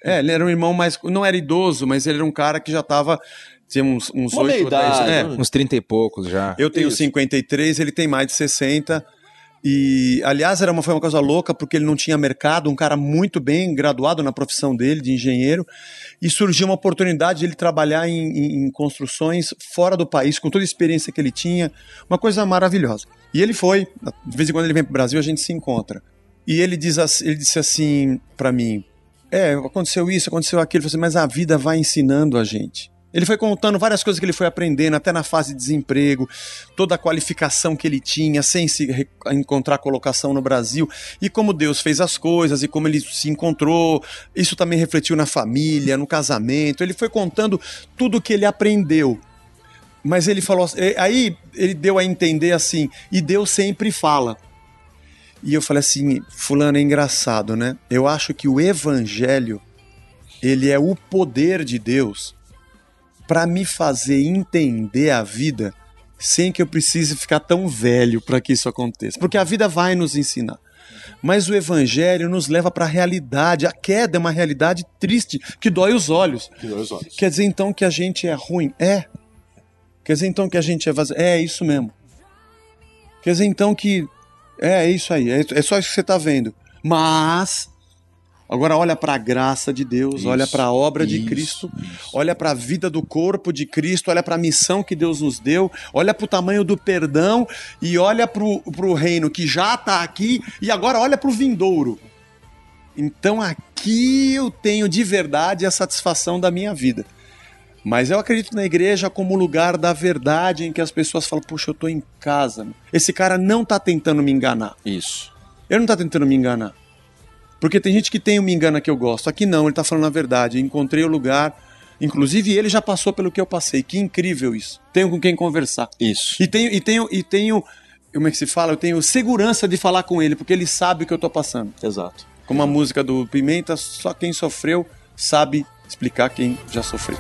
É, ele era um irmão mais. Não era idoso, mas ele era um cara que já estava. Tinha uns, uns Uma 8 ou 10 meia-idade, é, né? Uns 30 e poucos já. eu tenho Isso. 53, ele tem mais de 60. E, aliás, era uma, foi uma coisa louca, porque ele não tinha mercado, um cara muito bem graduado na profissão dele, de engenheiro, e surgiu uma oportunidade de ele trabalhar em, em- em construções fora do país, com toda a experiência que ele tinha, uma coisa maravilhosa. E ele foi, de vez em quando ele vem para o Brasil, a gente se encontra. E ele, diz ele disse assim para mim: É, aconteceu isso, aconteceu aquilo, assim, mas a vida vai ensinando a gente. Ele foi contando várias coisas que ele foi aprendendo, até na fase de desemprego, toda a qualificação que ele tinha, sem se encontrar colocação no Brasil, e como Deus fez as coisas, e como ele se encontrou. Isso também refletiu na família, no casamento. Ele foi contando tudo o que ele aprendeu. Mas ele falou, eh, aí ele deu a entender assim, e Deus sempre fala. E eu falei assim, fulano é engraçado, né? Eu acho que o evangelho ele é o poder de Deus para me fazer entender a vida sem que eu precise ficar tão velho para que isso aconteça. Porque a vida vai nos ensinar. Mas o evangelho nos leva para a realidade. A queda é uma realidade triste que dói os olhos. Quer dizer então que a gente é ruim? É. Quer dizer então que a gente é vazio? É, é isso mesmo. Quer dizer então que. É, é isso aí. É, é só isso que você está vendo. Mas. Agora olha para a graça de Deus, Isso, olha para a obra de isso, Cristo, olha para a vida do corpo de Cristo, olha para a missão que Deus nos deu, olha para o tamanho do perdão e olha para o reino que já está aqui e agora olha para o vindouro. Então aqui eu tenho de verdade a satisfação da minha vida. Mas eu acredito na igreja como lugar da verdade em que as pessoas falam: Puxa, eu tô em casa. Esse cara não tá tentando me enganar. Isso. Ele não tá tentando me enganar. Porque tem gente que tem o me engana que eu gosto. Aqui não, ele tá falando a verdade. Encontrei o lugar. Inclusive, ele já passou pelo que eu passei. Que incrível isso. Tenho com quem conversar. Isso. E tenho, e tenho, e tenho. Como é que se fala? Eu tenho segurança de falar com ele, porque ele sabe o que eu tô passando. Exato. Como a música do Pimenta, só quem sofreu sabe explicar quem já sofreu.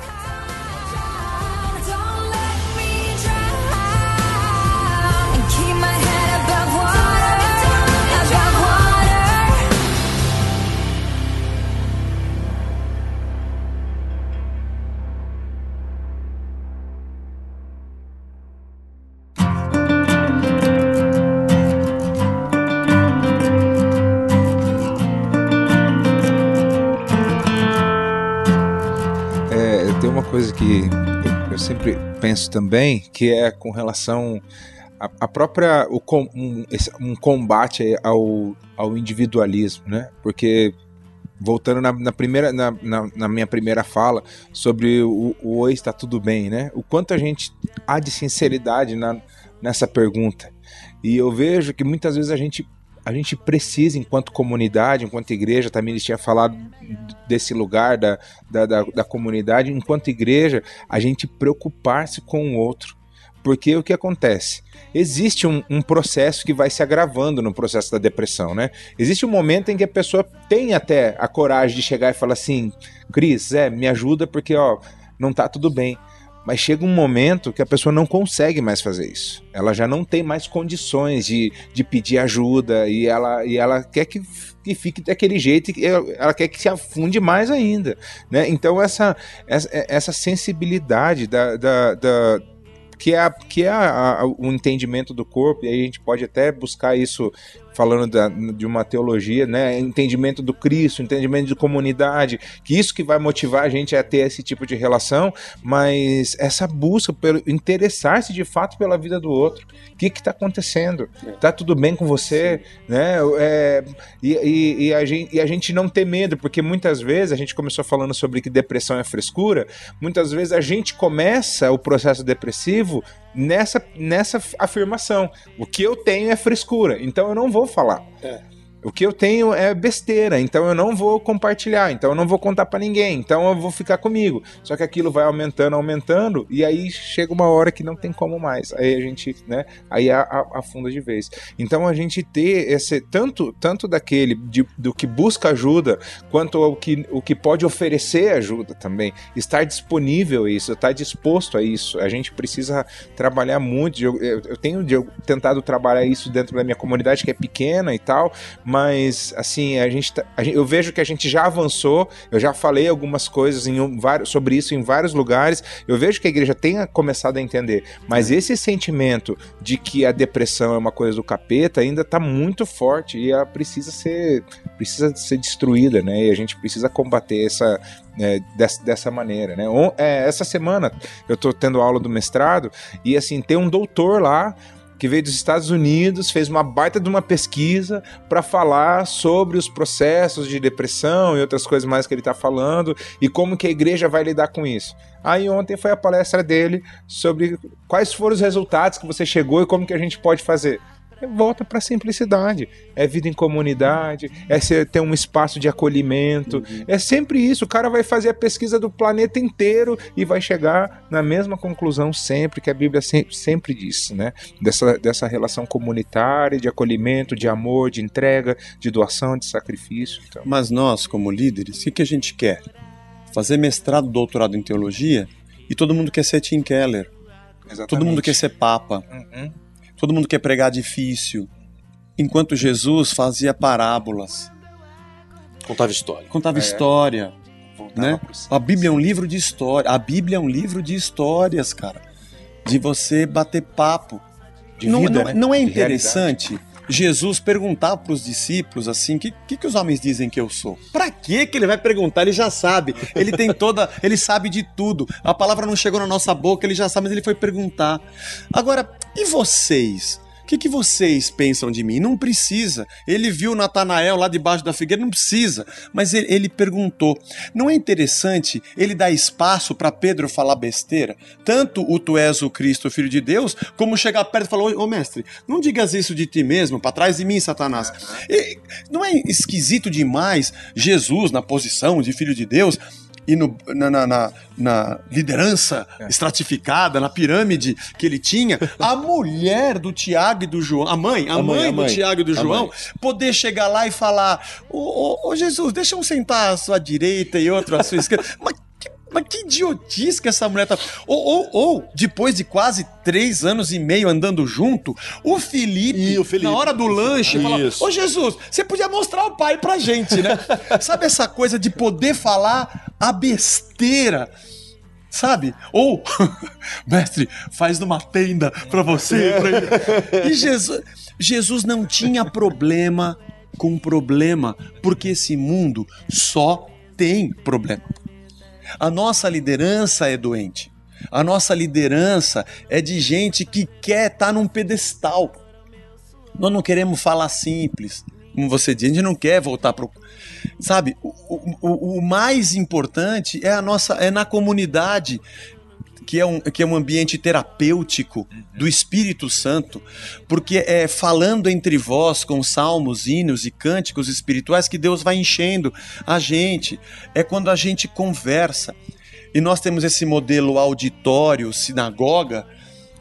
Que eu, sempre penso também, que é com relação a própria o, um, um combate ao, ao individualismo, né? Porque voltando na, na primeira na, na- na minha primeira fala sobre o, o oi está tudo bem, né? O quanto a gente há de sinceridade na, nessa pergunta. E eu vejo que muitas vezes a gente a gente precisa, enquanto comunidade, enquanto igreja, também eles tinham falado desse lugar da, da, da, da comunidade, enquanto igreja, a gente preocupar-se com o outro. Porque o que acontece? Existe um, um processo que vai se agravando no processo da depressão, né? Existe um momento em que a pessoa tem até a coragem de chegar e falar assim: Cris, é, me ajuda porque, ó, não tá tudo bem. Mas chega um momento que a pessoa não consegue mais fazer isso. Ela já não tem mais condições de, de pedir ajuda e ela, e ela quer que, que fique daquele jeito e ela quer que se afunde mais ainda. Né? Então, essa, essa, essa sensibilidade da, da, da que é, a, que é a, a, o entendimento do corpo, e aí a gente pode até buscar isso falando da, de uma teologia, né? Entendimento do Cristo, entendimento de comunidade, que isso que vai motivar a gente a ter esse tipo de relação, mas essa busca pelo interessar-se de fato pela vida do outro. O que está acontecendo? Tá tudo bem com você, né? É, e, e, e, a gente, e a gente não ter medo, porque muitas vezes a gente começou falando sobre que depressão é frescura, muitas vezes a gente começa o processo depressivo nessa, nessa afirmação. O que eu tenho é frescura, então eu não vou falar. É. O que eu tenho é besteira, então eu não vou compartilhar, então eu não vou contar para ninguém, então eu vou ficar comigo. Só que aquilo vai aumentando, aumentando, e aí chega uma hora que não tem como mais. Aí a gente, né, aí afunda de vez. Então a gente ter esse tanto tanto daquele de, do que busca ajuda, quanto o que, o que pode oferecer ajuda também, estar disponível a isso, estar disposto a isso. A gente precisa trabalhar muito. Eu, eu, eu tenho eu, tentado trabalhar isso dentro da minha comunidade que é pequena e tal, mas assim a gente, tá, a gente, eu vejo que a gente já avançou eu já falei algumas coisas em um, vários, sobre isso em vários lugares eu vejo que a igreja tenha começado a entender mas esse sentimento de que a depressão é uma coisa do capeta ainda está muito forte e ela precisa ser precisa ser destruída né e a gente precisa combater essa é, dessa, dessa maneira, né? É, essa semana eu tô tendo aula do mestrado e assim tem um doutor lá que veio dos Estados Unidos, fez uma baita de uma pesquisa para falar sobre os processos de depressão e outras coisas mais que ele está falando e como que a igreja vai lidar com isso. Aí ontem foi a palestra dele sobre quais foram os resultados que você chegou e como que a gente pode fazer volta para a simplicidade. É vida em comunidade, é ser, ter um espaço de acolhimento. Uhum. É sempre isso. O cara vai fazer a pesquisa do planeta inteiro e vai chegar na mesma conclusão sempre que a Bíblia sempre, sempre diz, né? Dessa, dessa relação comunitária, de acolhimento, de amor, de entrega, de doação, de sacrifício. Então. Mas nós, como líderes, o que, que a gente quer? Fazer mestrado, doutorado em teologia e todo mundo quer ser Tim Keller. Exatamente. Todo mundo quer ser papa. Uhum. Todo mundo quer pregar difícil. Enquanto Jesus fazia parábolas. Contava história. Contava é. história. Né? A Bíblia é um livro de história. A Bíblia é um livro de histórias, cara. De você bater papo. De não, vida, não, né? não é interessante realidade. Jesus perguntar para os discípulos assim: o que, que, que, os homens dizem que eu sou? Para que que ele vai perguntar? Ele já sabe. Ele tem toda. ele sabe de tudo. A palavra não chegou na nossa boca, ele já sabe, mas ele foi perguntar. Agora, e vocês? O que, que vocês pensam de mim? Não precisa. Ele viu Natanael lá debaixo da figueira, não precisa. Mas ele, ele perguntou. Não é interessante ele dar espaço para Pedro falar besteira? Tanto o tu és o Cristo, o Filho de Deus, como chegar perto e falar: Ô ô, mestre, não digas isso de ti mesmo, para trás de mim, Satanás. E não é esquisito demais Jesus na posição de Filho de Deus? E no- na, na- na- liderança estratificada, na pirâmide que ele tinha, a *laughs* mulher do Tiago e do João, a mãe, a, A mãe, mãe, a do. Tiago e do A João, mãe. poder chegar lá e falar: Ô Jesus, deixa um sentar à sua direita e outro à sua esquerda. Mas mas que idiotice que essa mulher tá. Ou, ou, ou, depois de quase três anos e meio andando junto, o Felipe, o Felipe. na hora do lanche, fala. Ô Jesus, você podia mostrar o pai pra gente, né? *laughs* Sabe essa coisa de poder falar a besteira? Sabe? Ou, *laughs* mestre, faz numa tenda pra você. Pra ele. E Jesus, Jesus não tinha problema com problema, porque esse mundo só tem problema. A nossa liderança é doente. A nossa liderança é de gente que quer estar num pedestal. Nós não queremos falar simples. Como você diz, a gente não quer voltar pro. Sabe, o, o, o mais importante é a nossa. é na comunidade. Que é, um, que é um ambiente terapêutico do Espírito Santo, porque é falando entre vós com salmos, hinos e cânticos espirituais que Deus vai enchendo a gente. É quando a gente conversa. E nós temos esse modelo auditório, sinagoga,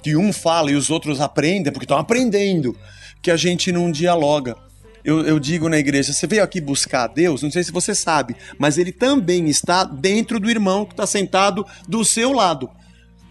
que um fala e os outros aprendem, porque estão aprendendo, que a gente não dialoga. Eu, eu digo na igreja, você veio aqui buscar a Deus, não sei se você sabe, mas ele também está dentro do irmão que está sentado do seu lado.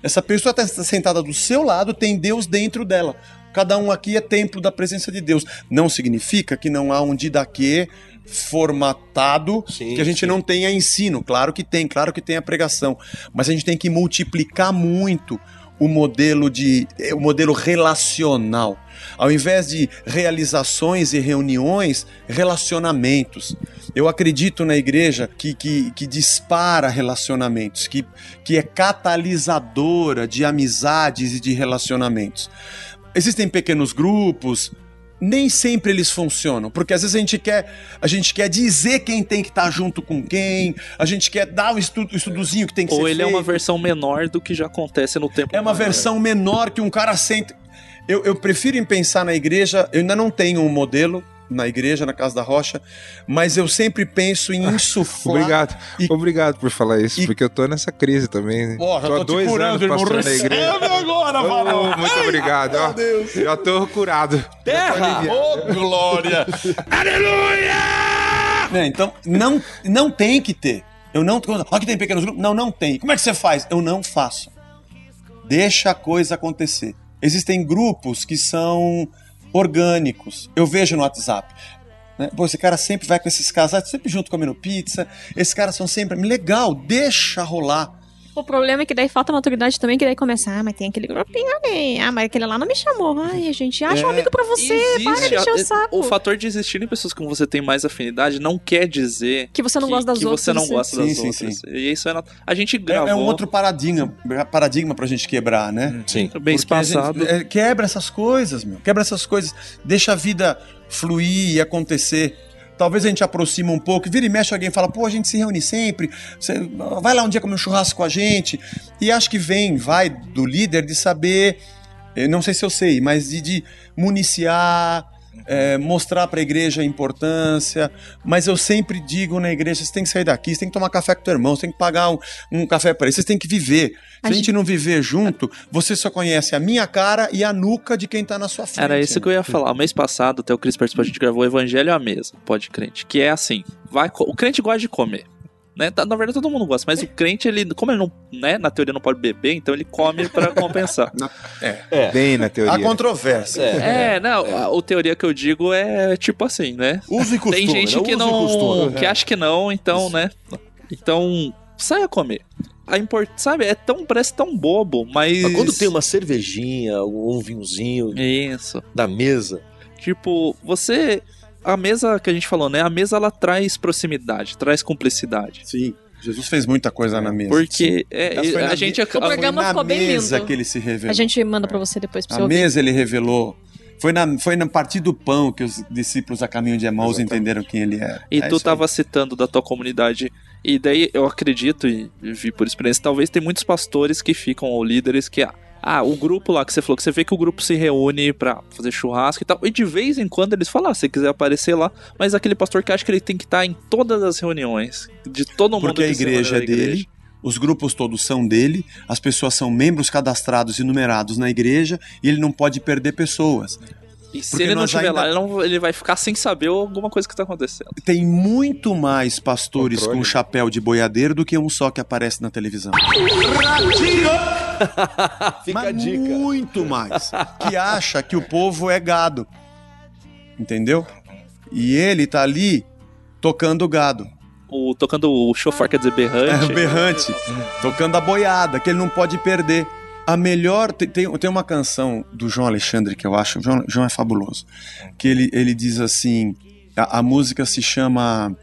Essa pessoa está sentada do seu lado, tem Deus dentro dela. Cada um aqui é templo da presença de Deus. Não significa que não há um didaquê formatado, Sim, que a gente sim. não tenha ensino. Claro que tem, claro que tem a pregação. Mas a gente tem que multiplicar muito o modelo de o modelo relacional. Ao invés de realizações e reuniões, relacionamentos. Eu acredito na igreja que, que, que dispara relacionamentos, que, que é catalisadora de amizades e de relacionamentos. Existem pequenos grupos, nem sempre eles funcionam, porque às vezes a gente quer, a gente quer dizer quem tem que estar junto com quem, a gente quer dar o estudo, o estudozinho que tem que Ou ser ele é uma versão menor do que já acontece no tempo. É uma versão menor que um cara senta. Eu, eu prefiro em pensar na igreja, eu ainda não tenho um modelo na igreja, na Casa da Rocha, mas eu sempre penso em *laughs* insuflar. Obrigado. E- Obrigado por falar isso, e- porque eu tô nessa crise também. Ó, já tô há tô te dois curando, anos pastor na igreja. agora, varão. muito obrigado. ó. Já tô curado. Terra! Ô, glória! *laughs* Aleluia! É, então, não, não tem que ter. Eu não. Olha que tem pequenos grupos. Não, não tem. Como é que você faz? Eu não faço. Deixa a coisa acontecer. Existem grupos que são orgânicos. Eu vejo no WhatsApp. Né? Pô, esse cara sempre vai com esses casais, sempre junto comendo pizza. Esses caras são sempre. Legal, deixa rolar. O problema é que daí falta maturidade também, que daí começa, ah, mas tem aquele grupinho ali. Ah, mas aquele lá não me chamou. Ai, gente, acha um amigo pra você, para de encher o saco. O fator de existir em pessoas com você tem mais afinidade não quer dizer Que você não gosta das que outras. você não gosta Sim, das sim, outras. sim. E isso é nat- a gente É, gravou é um outro paradigma, paradigma pra gente quebrar, né? Sim. bem passado. é, quebra essas coisas, meu. Quebra essas coisas. Deixa a vida fluir e acontecer. Talvez a gente aproxima um pouco, vira e mexe alguém fala, pô, a gente se reúne sempre, você vai lá um dia comer um churrasco com a gente. E acho que vem, vai do líder de saber, eu não sei se eu sei, mas de, de municiar, é, mostrar para a igreja a importância. Mas eu sempre digo na igreja: você tem que sair daqui, você tem que tomar café com teu irmão, você tem que pagar um, um café para ele, vocês têm que viver. Se a A gente não viver junto, você só conhece a minha cara e a nuca de quem tá na sua frente. Era isso que eu ia falar. O mês passado, até o Cris participou, a gente gravou o Evangelho à Mesa, pode crente. Que é assim: vai, o crente gosta de comer. Né? Tá- Na verdade, todo mundo gosta, mas o crente, ele, como ele não, né, na teoria não pode beber, então ele come pra *laughs* compensar. Bem na teoria. controvérsia. É, não, a, a teoria que eu digo é tipo assim, né? Uso e costume. Tem gente que não. costume. que acha que não, então, né? Então, saia comer. A import... Sabe, é tão, parece tão bobo, mas. Mas quando tem uma cervejinha, um vinhozinho Isso. da mesa, Tipo, você. A mesa que a gente falou, né? A mesa ela traz proximidade, traz cumplicidade. Sim. Jesus fez muita coisa na mesa. Porque é, a na gente. a- O programa foi na ficou bem mesa lindo. que ele se revelou. A gente manda pra você depois pra você A ouvir. mesa ele revelou. Foi na, foi na partir do pão que os discípulos a caminho de Emaús entenderam quem ele era. E É tu isso tava citando da tua comunidade. E daí eu acredito e vi por experiência, talvez tem muitos pastores que ficam, ou líderes, que. Ah, o grupo lá que você falou, que você vê que o grupo se reúne pra fazer churrasco e tal. E de vez em quando eles falam, ah, se você quiser aparecer lá. Mas aquele pastor que acha que ele tem que estar em todas as reuniões. De todo mundo Porque a igreja é na igreja. dele, os grupos todos são dele, as pessoas são membros cadastrados e numerados na igreja e ele não pode perder pessoas. E se Porque ele não estiver ainda- lá, ele, não- ele vai ficar sem saber alguma coisa que tá acontecendo. Tem muito mais pastores Controle. com chapéu de boiadeiro do que um só que aparece na televisão. *laughs* Fica Mas a dica. muito mais. Que acha que o povo é gado. Entendeu? E ele tá ali tocando gado. O, tocando o chofar, quer dizer, berrante. É, *laughs* o berrante. Tocando a boiada, que ele não pode perder. A melhor. Tem, tem, uma canção do João Alexandre que eu acho. O João, João é fabuloso. Que ele, ele diz assim. A, a música se chama.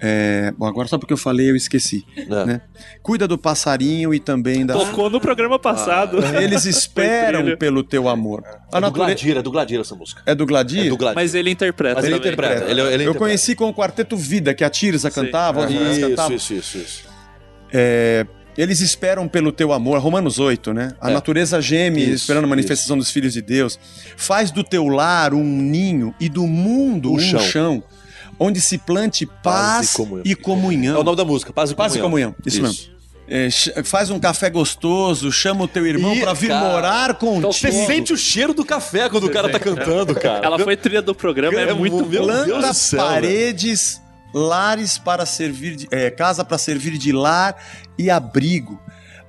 é, bom, agora só porque eu falei eu esqueci. É. Né? Cuida do passarinho e também da. Tocou no programa passado. Eles *laughs* Foi esperam trilha. pelo teu amor. A É do nature- Gladira, é do Gladira essa música. É do Gladir? É do Gladira. Mas ele interpreta. Mas ele interpreta. Ele, ele eu interpreta. conheci com o Quarteto Vida, que a Tirza cantava, os. Isso, isso, isso, isso. É, eles esperam pelo teu amor, Romanos 8, né? A É. natureza geme Isso, esperando a manifestação dos filhos de Deus. Faz do teu lar um ninho e do mundo Um um, chão. chão. onde se plante paz, Paz e comunhão. e comunhão. É o nome da música, Paz e Paz e Comunhão. comunhão, isso, mesmo. É, faz um café gostoso, chama o teu irmão pra vir cara, morar contigo. Você sente o cheiro do café quando o cara tá cantando, cara. Ela foi trilha do programa, é, É muito mu- meu. Deus Planta do céu, paredes, lares para servir de, é, casa para servir de lar e abrigo.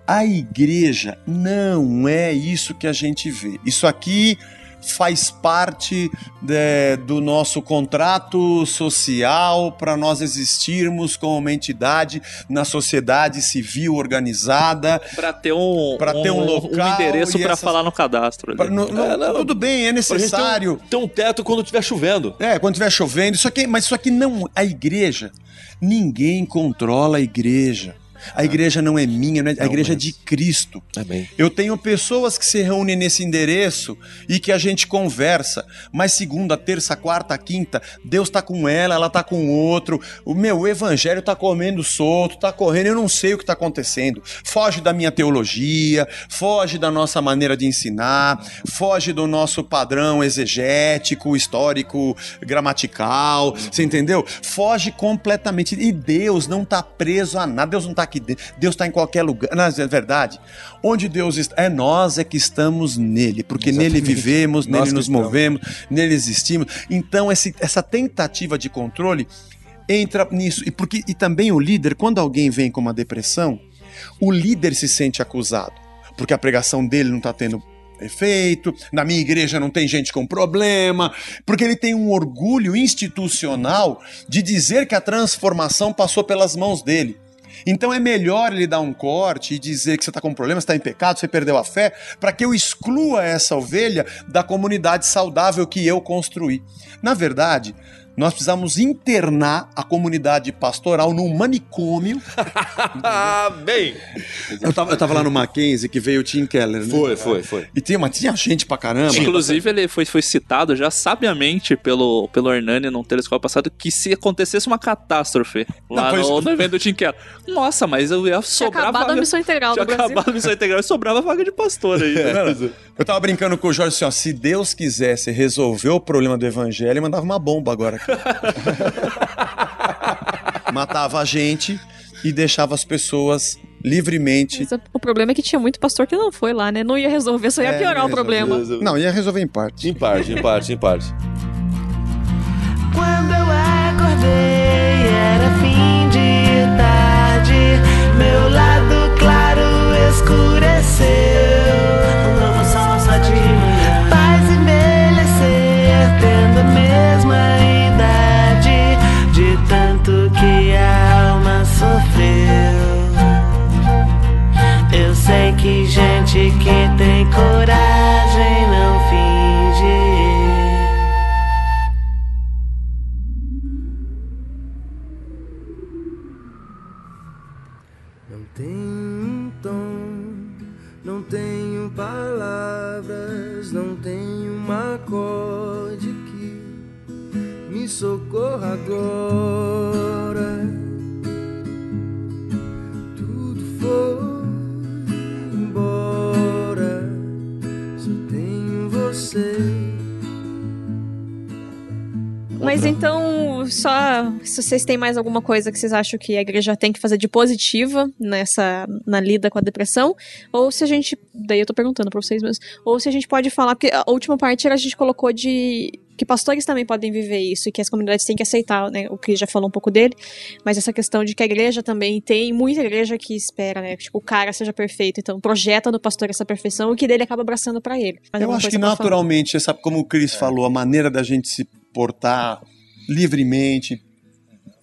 A igreja não é isso que a gente vê. Isso aqui faz parte de- do nosso contrato social para nós existirmos como uma entidade na sociedade civil organizada. Pra ter um, Pra ter um local endereço e pra essas- falar no cadastro. ali. Pra- no- no- É, não, tudo bem, é gente ter um- necessário. Ter um teto quando estiver chovendo. É, quando estiver chovendo. Isso aqui, mas isso aqui não. A igreja. Ninguém controla a igreja. A igreja não é minha, não é- a igreja é de Cristo. Amém. Eu tenho pessoas que se reúnem nesse endereço e que a gente conversa, mas segunda, terça, quarta, quinta, Deus tá com ela, ela tá com outro. O meu evangelho tá comendo solto, tá correndo, eu não sei o que tá acontecendo. Foge da minha teologia, foge da nossa maneira de ensinar, foge do nosso padrão exegético, histórico, gramatical, você entendeu? Foge completamente. E Deus não tá preso a nada, Deus não tá aqui dentro, Deus tá em qualquer lugar. Não, é verdade. Onde Deus está, é nós é que estamos nele, porque nele vivemos, Nós nele nos estamos. movemos, nele existimos. Então esse- essa tentativa de controle entra nisso. E porque e também o líder, quando alguém vem com uma depressão, o líder se sente acusado, porque a pregação dele não está tendo efeito, na minha igreja não tem gente com problema, porque ele tem um orgulho institucional de dizer que a transformação passou pelas mãos dele. Então é melhor ele dar um corte e dizer que você está com problema, você está em pecado, você perdeu a fé, para que eu exclua essa ovelha da comunidade saudável que eu construí. Na verdade, nós precisamos internar a comunidade pastoral num manicômio. *laughs* Bem. Eu tava, eu tava lá no Mackenzie que veio o Tim Keller, né? Foi, foi, foi. E tinha, mas tinha gente pra caramba. Inclusive, ele foi, foi citado já sabiamente pelo, pelo Hernani num telescópio passado que se acontecesse uma catástrofe lá Não, no, no evento do Tim Keller. Nossa, mas eu ia Tinha sobrar acabado vaga... a missão integral Tinha do Brasil. acabado a missão integral e sobrava vaga de pastor aí. *laughs* Eu tava brincando com o Jorge assim, ó, se Deus quisesse resolver o problema do evangelho, ele mandava uma bomba agora. *laughs* Matava a gente e deixava as pessoas livremente. Mas O problema é que tinha muito pastor que não foi lá, né? Não ia resolver, só ia É, piorar o problema. Não, ia resolver em parte. Em parte, em parte, em parte. Quando eu acordei era fim de tarde, meu lado claro escureceu. Tem coragem, não finge. Não tenho um tom, não tenho palavras, não tenho um acorde que me socorra agora. Você. Mas então, só se vocês têm mais alguma coisa que vocês acham que a igreja tem que fazer de positiva nessa na lida com a depressão, ou se a gente, daí eu tô perguntando pra vocês mesmos, ou se a gente pode falar porque a última parte a gente colocou de que pastores também podem viver isso e que as comunidades têm que aceitar, né? O que já falou um pouco dele, mas essa questão de que a igreja também tem muita igreja que espera, né? Que tipo, o cara seja perfeito, então projeta no pastor essa perfeição e que dele acaba abraçando pra ele. Mais Eu alguma acho que naturalmente, sabe como o Cris falou, a maneira da gente se portar livremente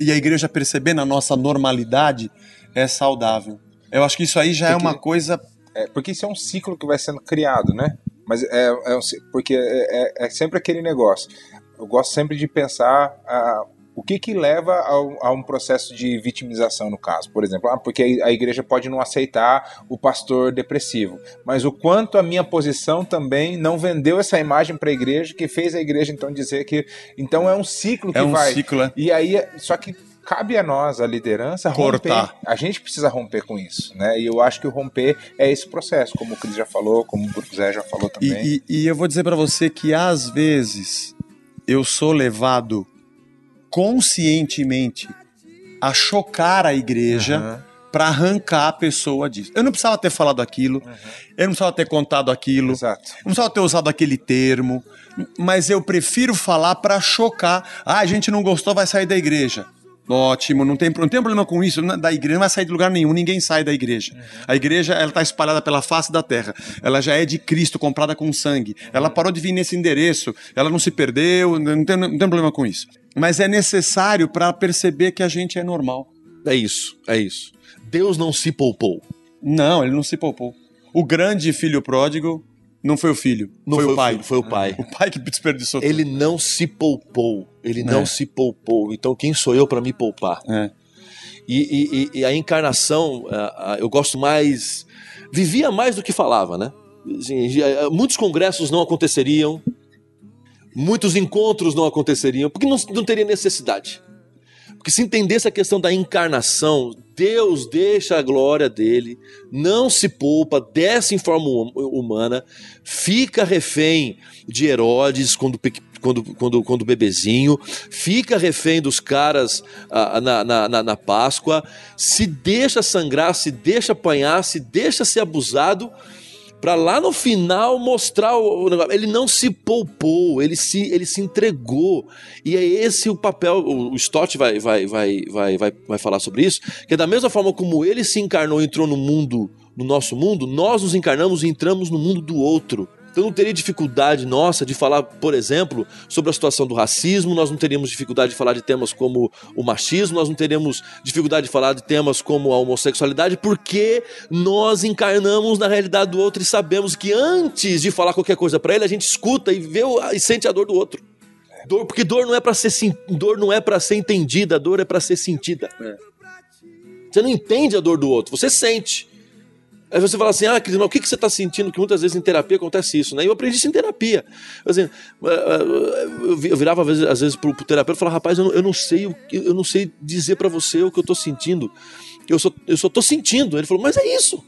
e a igreja percebendo a nossa normalidade é saudável. Eu acho que isso aí já é Porque- uma coisa. É, porque isso é um ciclo que vai sendo criado, né? Mas é, é porque é, é- é sempre aquele negócio. Eu gosto sempre de pensar ah, o que que leva ao- a, um processo de vitimização no caso. Por exemplo, ah, porque a igreja pode não aceitar o pastor depressivo, mas o quanto a minha posição também não vendeu essa imagem para a igreja que fez a igreja então dizer que então é um ciclo que É um vai ciclo, é. e aí só que cabe a nós, a liderança, romper. Cortar. A gente precisa romper com isso, né? E eu acho que o romper é esse processo, como o Cris já falou, como o Zé já falou E, também. e- e eu vou dizer pra você que às vezes eu sou levado conscientemente a chocar a igreja pra arrancar a pessoa disso. Eu não precisava ter falado aquilo, eu não precisava ter contado aquilo, Exato. não precisava ter usado aquele termo, mas eu prefiro falar pra chocar. Ah, a gente não gostou, vai sair da igreja. Ótimo, não tem, não tem problema com isso. não- Da igreja não vai sair de lugar nenhum, ninguém sai da igreja. A igreja ela está espalhada pela face da terra. Ela já é de Cristo, comprada com sangue. Ela parou de vir nesse endereço, ela não se perdeu, não tem, não tem problema com isso. Mas é necessário para perceber que a gente é normal. É isso, é isso. Deus não se poupou. Não, ele não se poupou. O grande filho pródigo não foi o filho, Não foi, o pai. filho, foi o pai. *laughs* O pai que desperdiçou Ele não se poupou. Ele não É. se poupou. Então quem sou eu para me poupar? É. E, e- e- a encarnação, eu gosto mais. Vivia mais do que falava, né? Assim, já- muitos congressos não aconteceriam, muitos encontros não aconteceriam, porque não, não teria necessidade. Porque se entendesse a questão da encarnação, Deus deixa a glória dele, não se poupa, desce em forma hum- humana, fica refém de Herodes quando, quando, quando, quando bebezinho, fica refém dos caras ah, na, na, na, na Páscoa, se deixa sangrar, se deixa apanhar, se deixa ser abusado, para lá no final mostrar o negócio. Ele não se poupou, ele se, ele se entregou. E é esse o papel. O, o Stott vai, vai, vai, vai, vai, vai falar sobre isso. Que é da mesma forma como ele se encarnou e entrou no mundo, no nosso mundo, nós nos encarnamos e entramos no mundo do outro. Então não teria dificuldade nossa de falar, por exemplo, sobre a situação do racismo, nós não teríamos dificuldade de falar de temas como o machismo, nós não teríamos dificuldade de falar de temas como a homossexualidade, porque nós encarnamos na realidade do outro e sabemos que antes de falar qualquer coisa para ele, a gente escuta e vê e sente a dor do outro. Dor, porque dor não é para ser dor não é para ser entendida, dor é para ser sentida. Você não entende a dor do outro, você sente. Aí você fala assim, ah, Cris, mas o que, que você está sentindo? Que muitas vezes em terapia acontece isso, né? E eu aprendi isso em terapia. Assim, eh, eh, eu vi- eu virava às vezes, pro, pro terapeuta e falava, rapaz, eu não, eu não sei, o eu não sei dizer para você o que eu tô sentindo. Eu só, eu só tô sentindo. Ele falou, mas é isso.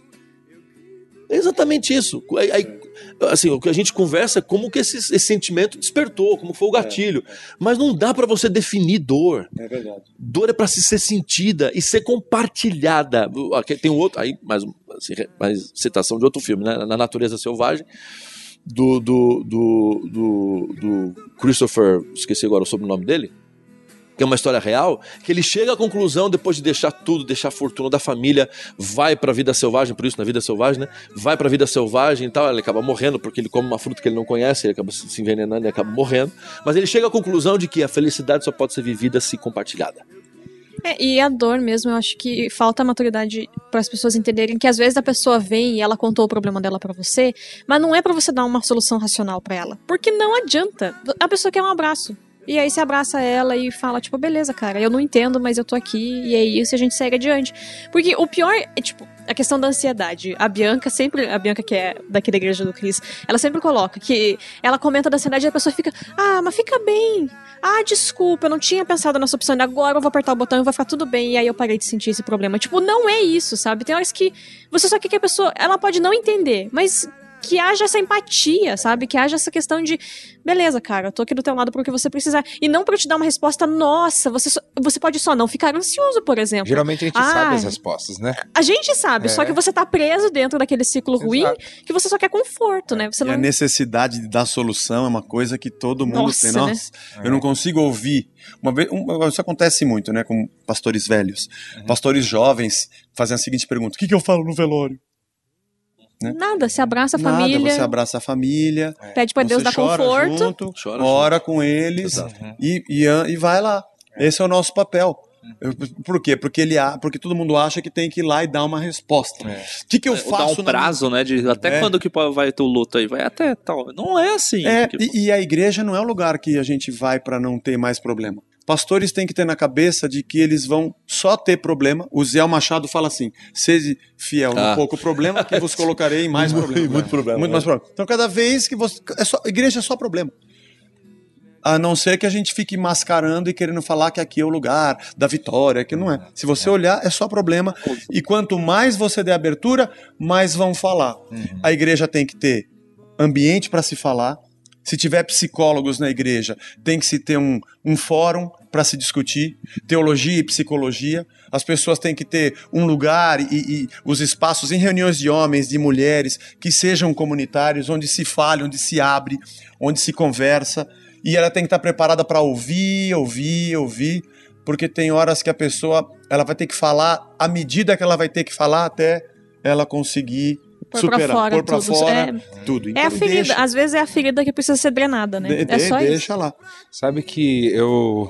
É exatamente isso. Aí, aí, assim, o que a gente conversa é como que esse, esse sentimento despertou, como foi o gatilho. Mas não dá para você definir dor. É verdade. Dor é para se ser sentida e ser compartilhada. Aqui Tem um outro, aí mais, assim, mais citação de outro filme, né? Na Natureza Selvagem, do, do, do, do, do Christopher, esqueci agora o sobrenome dele, que é uma história real, que ele chega à conclusão, depois de deixar tudo, deixar a fortuna da família, vai pra vida selvagem, por isso na vida selvagem, né? Vai pra vida selvagem e tal, ele acaba morrendo, porque ele come uma fruta que ele não conhece, ele acaba se envenenando e acaba morrendo. Mas ele chega à conclusão de que a felicidade só pode ser vivida se compartilhada. É, e a dor mesmo, eu acho que falta maturidade para as pessoas entenderem que às vezes a pessoa vem e ela contou o problema dela para você, mas não é para você dar uma solução racional para ela, porque não adianta. A pessoa quer um abraço. E aí você abraça ela e fala, tipo, beleza, cara, eu não entendo, mas eu tô aqui, e é isso, e a gente segue adiante. Porque o pior é, tipo, a questão da ansiedade. A Bianca sempre, a Bianca que é daqui da igreja do Cris, ela sempre coloca que ela comenta da ansiedade e a pessoa fica, ah, mas fica bem. Ah, desculpa, eu não tinha pensado nessa opção, agora eu vou apertar o botão e vai ficar tudo bem, e aí eu parei de sentir esse problema. Tipo, não é isso, sabe? Tem horas que você só quer que a pessoa, ela pode não entender, mas que haja essa empatia, sabe? Que haja essa questão de, beleza, cara, eu tô aqui do teu lado porque você precisar. E não pra te dar uma resposta, nossa, você, só- você pode só não ficar ansioso, por exemplo. Geralmente a gente Ah, sabe as respostas, né? A gente sabe, É. só que você tá preso dentro daquele ciclo ruim que você só quer conforto, né? Você E a não. necessidade da solução é uma coisa que todo mundo Nossa, tem. né? Nossa, eu não consigo ouvir. Uma vez, um- isso acontece muito, né, com pastores velhos. Uhum. Pastores jovens fazem a seguinte pergunta: O que, que eu falo no velório? Nada, se abraça a Nada, família, você abraça a família. pede pra Deus dar chora conforto. Junto, Chora ora com eles e, e, an- e vai lá. Esse é o nosso papel. Eu- Por quê? Porque, ele, porque todo mundo acha que tem que ir lá e dar uma resposta. O que, que eu dar faço um na prazo, né? De até É. quando que vai ter o luto aí? Vai até tal. Não é assim. É, porque- e, e a igreja não é o lugar que a gente vai para não ter mais problema. Pastores têm que ter na cabeça de que eles vão só ter problema. O Zé Machado fala assim: seja fiel no Ah. pouco problema, que vos colocarei em mais problema. muito problema, Muito né? mais problema. Então, cada vez que você. É só, igreja é só problema. A não ser que a gente fique mascarando e querendo falar que aqui é o lugar da vitória, que não é. Se você olhar, é só problema. E quanto mais você der abertura, mais vão falar. A igreja tem que ter ambiente para se falar. Se tiver psicólogos na igreja, tem que se ter um, um fórum para se discutir, teologia e psicologia. As pessoas têm que ter um lugar e, e os espaços em reuniões de homens, de mulheres, que sejam comunitários, onde se fale, onde se abre, onde se conversa. E ela tem que estar preparada para ouvir, ouvir, ouvir, porque tem horas que a pessoa ela vai ter que falar à medida que ela vai ter que falar até ela conseguir Pôr pra superar, fora pôr pra tudo. fora É. tudo. É a Então, ferida, deixa. às vezes é a ferida que precisa ser drenada, né? De- é de- só isso. deixa lá. Sabe que eu,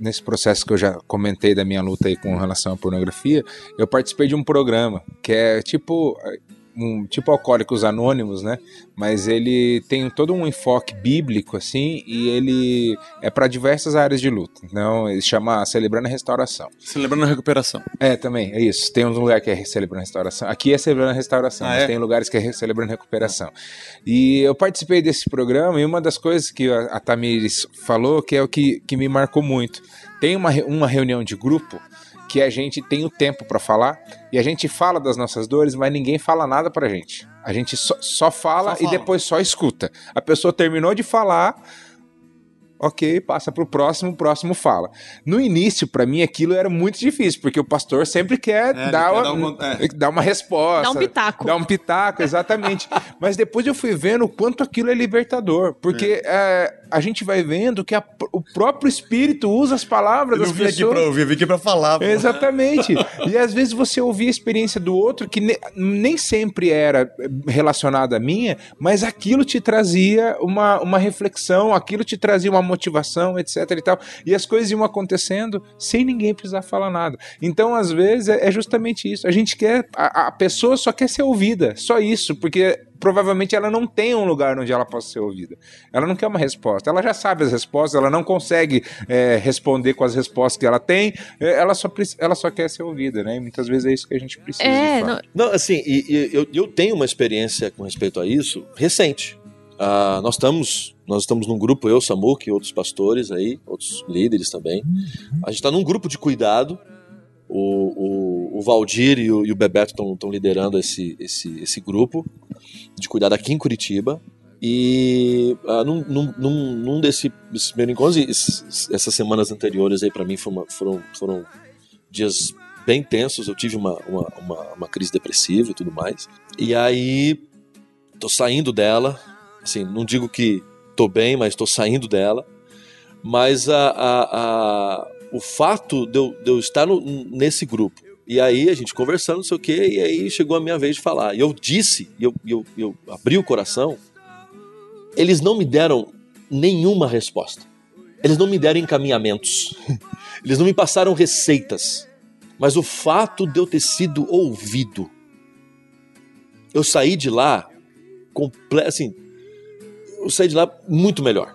nesse processo que eu já comentei da minha luta aí com relação à pornografia, eu participei de um programa que é tipo um tipo Alcoólicos Anônimos, né? Mas ele tem todo um enfoque bíblico assim e ele é para diversas áreas de luta. Então, ele chama Celebrando a Restauração. Celebrando a recuperação. É, também, é isso. Tem um lugar que é celebrando restauração. Aqui é celebrando restauração, Ah, mas é? tem lugares que é celebrando recuperação. E eu participei desse programa e uma das coisas que a, a Tamires falou, que é o que, que me marcou muito. Tem uma, uma reunião de grupo que a gente tem o tempo pra falar e a gente fala das nossas dores, mas ninguém fala nada pra gente. A gente só, só fala Só e fala. depois só escuta. A pessoa terminou de falar, Ok, passa pro próximo, o próximo fala. No início, pra mim, aquilo era muito difícil, porque o pastor sempre quer, É, dar, quer uma, dar um- é. dar uma resposta. Dá um pitaco. Dar um pitaco, exatamente. *laughs* Mas depois eu fui vendo o quanto aquilo é libertador, porque é, a gente vai vendo que a- o próprio Espírito usa as palavras Eu das não vim aqui pessoas. pra ouvir, eu vim aqui pra falar. pô. Exatamente. *laughs* E às vezes você ouvia a experiência do outro que ne- nem sempre era relacionada à minha, mas aquilo te trazia uma, uma reflexão, aquilo te trazia uma motivação, etc e tal. E as coisas iam acontecendo sem ninguém precisar falar nada. Então, às vezes, é, é justamente isso. A gente quer. A, a pessoa só quer ser ouvida. Só isso. Porque provavelmente ela não tem um lugar onde ela possa ser ouvida. Ela não quer uma resposta. Ela já sabe as respostas, ela não consegue é, responder com as respostas que ela tem. é, Ela só, ela só quer ser ouvida, né? E muitas vezes é isso que a gente precisa. É, não- Não, assim, e, e eu, eu tenho uma experiência com respeito a isso recente. Ah, nós estamos nós estamos num grupo, eu, Samuque e outros pastores aí, outros líderes também. A gente está num grupo de cuidado. O, o, o Valdir e o, e o Bebeto estão liderando esse, esse, esse grupo de cuidado aqui em Curitiba. E ah, num, num, num, num desse, desses primeiros encontros, essas semanas anteriores aí para mim foi uma- foram, foram dias bem tensos. Eu tive uma, uma, uma, uma crise depressiva e tudo mais. E aí, tô saindo dela. Assim, não digo que tô bem, mas tô saindo dela. Mas a, a, a- o fato de eu, de eu estar no- nesse grupo. E aí a gente conversando, não sei o quê, e aí chegou a minha vez de falar. E eu disse, e eu, eu, eu abri o coração, eles não me deram nenhuma resposta. Eles não me deram encaminhamentos. *laughs* Eles não me passaram receitas. Mas o fato de eu ter sido ouvido, eu saí de lá, assim, eu saí de lá muito melhor.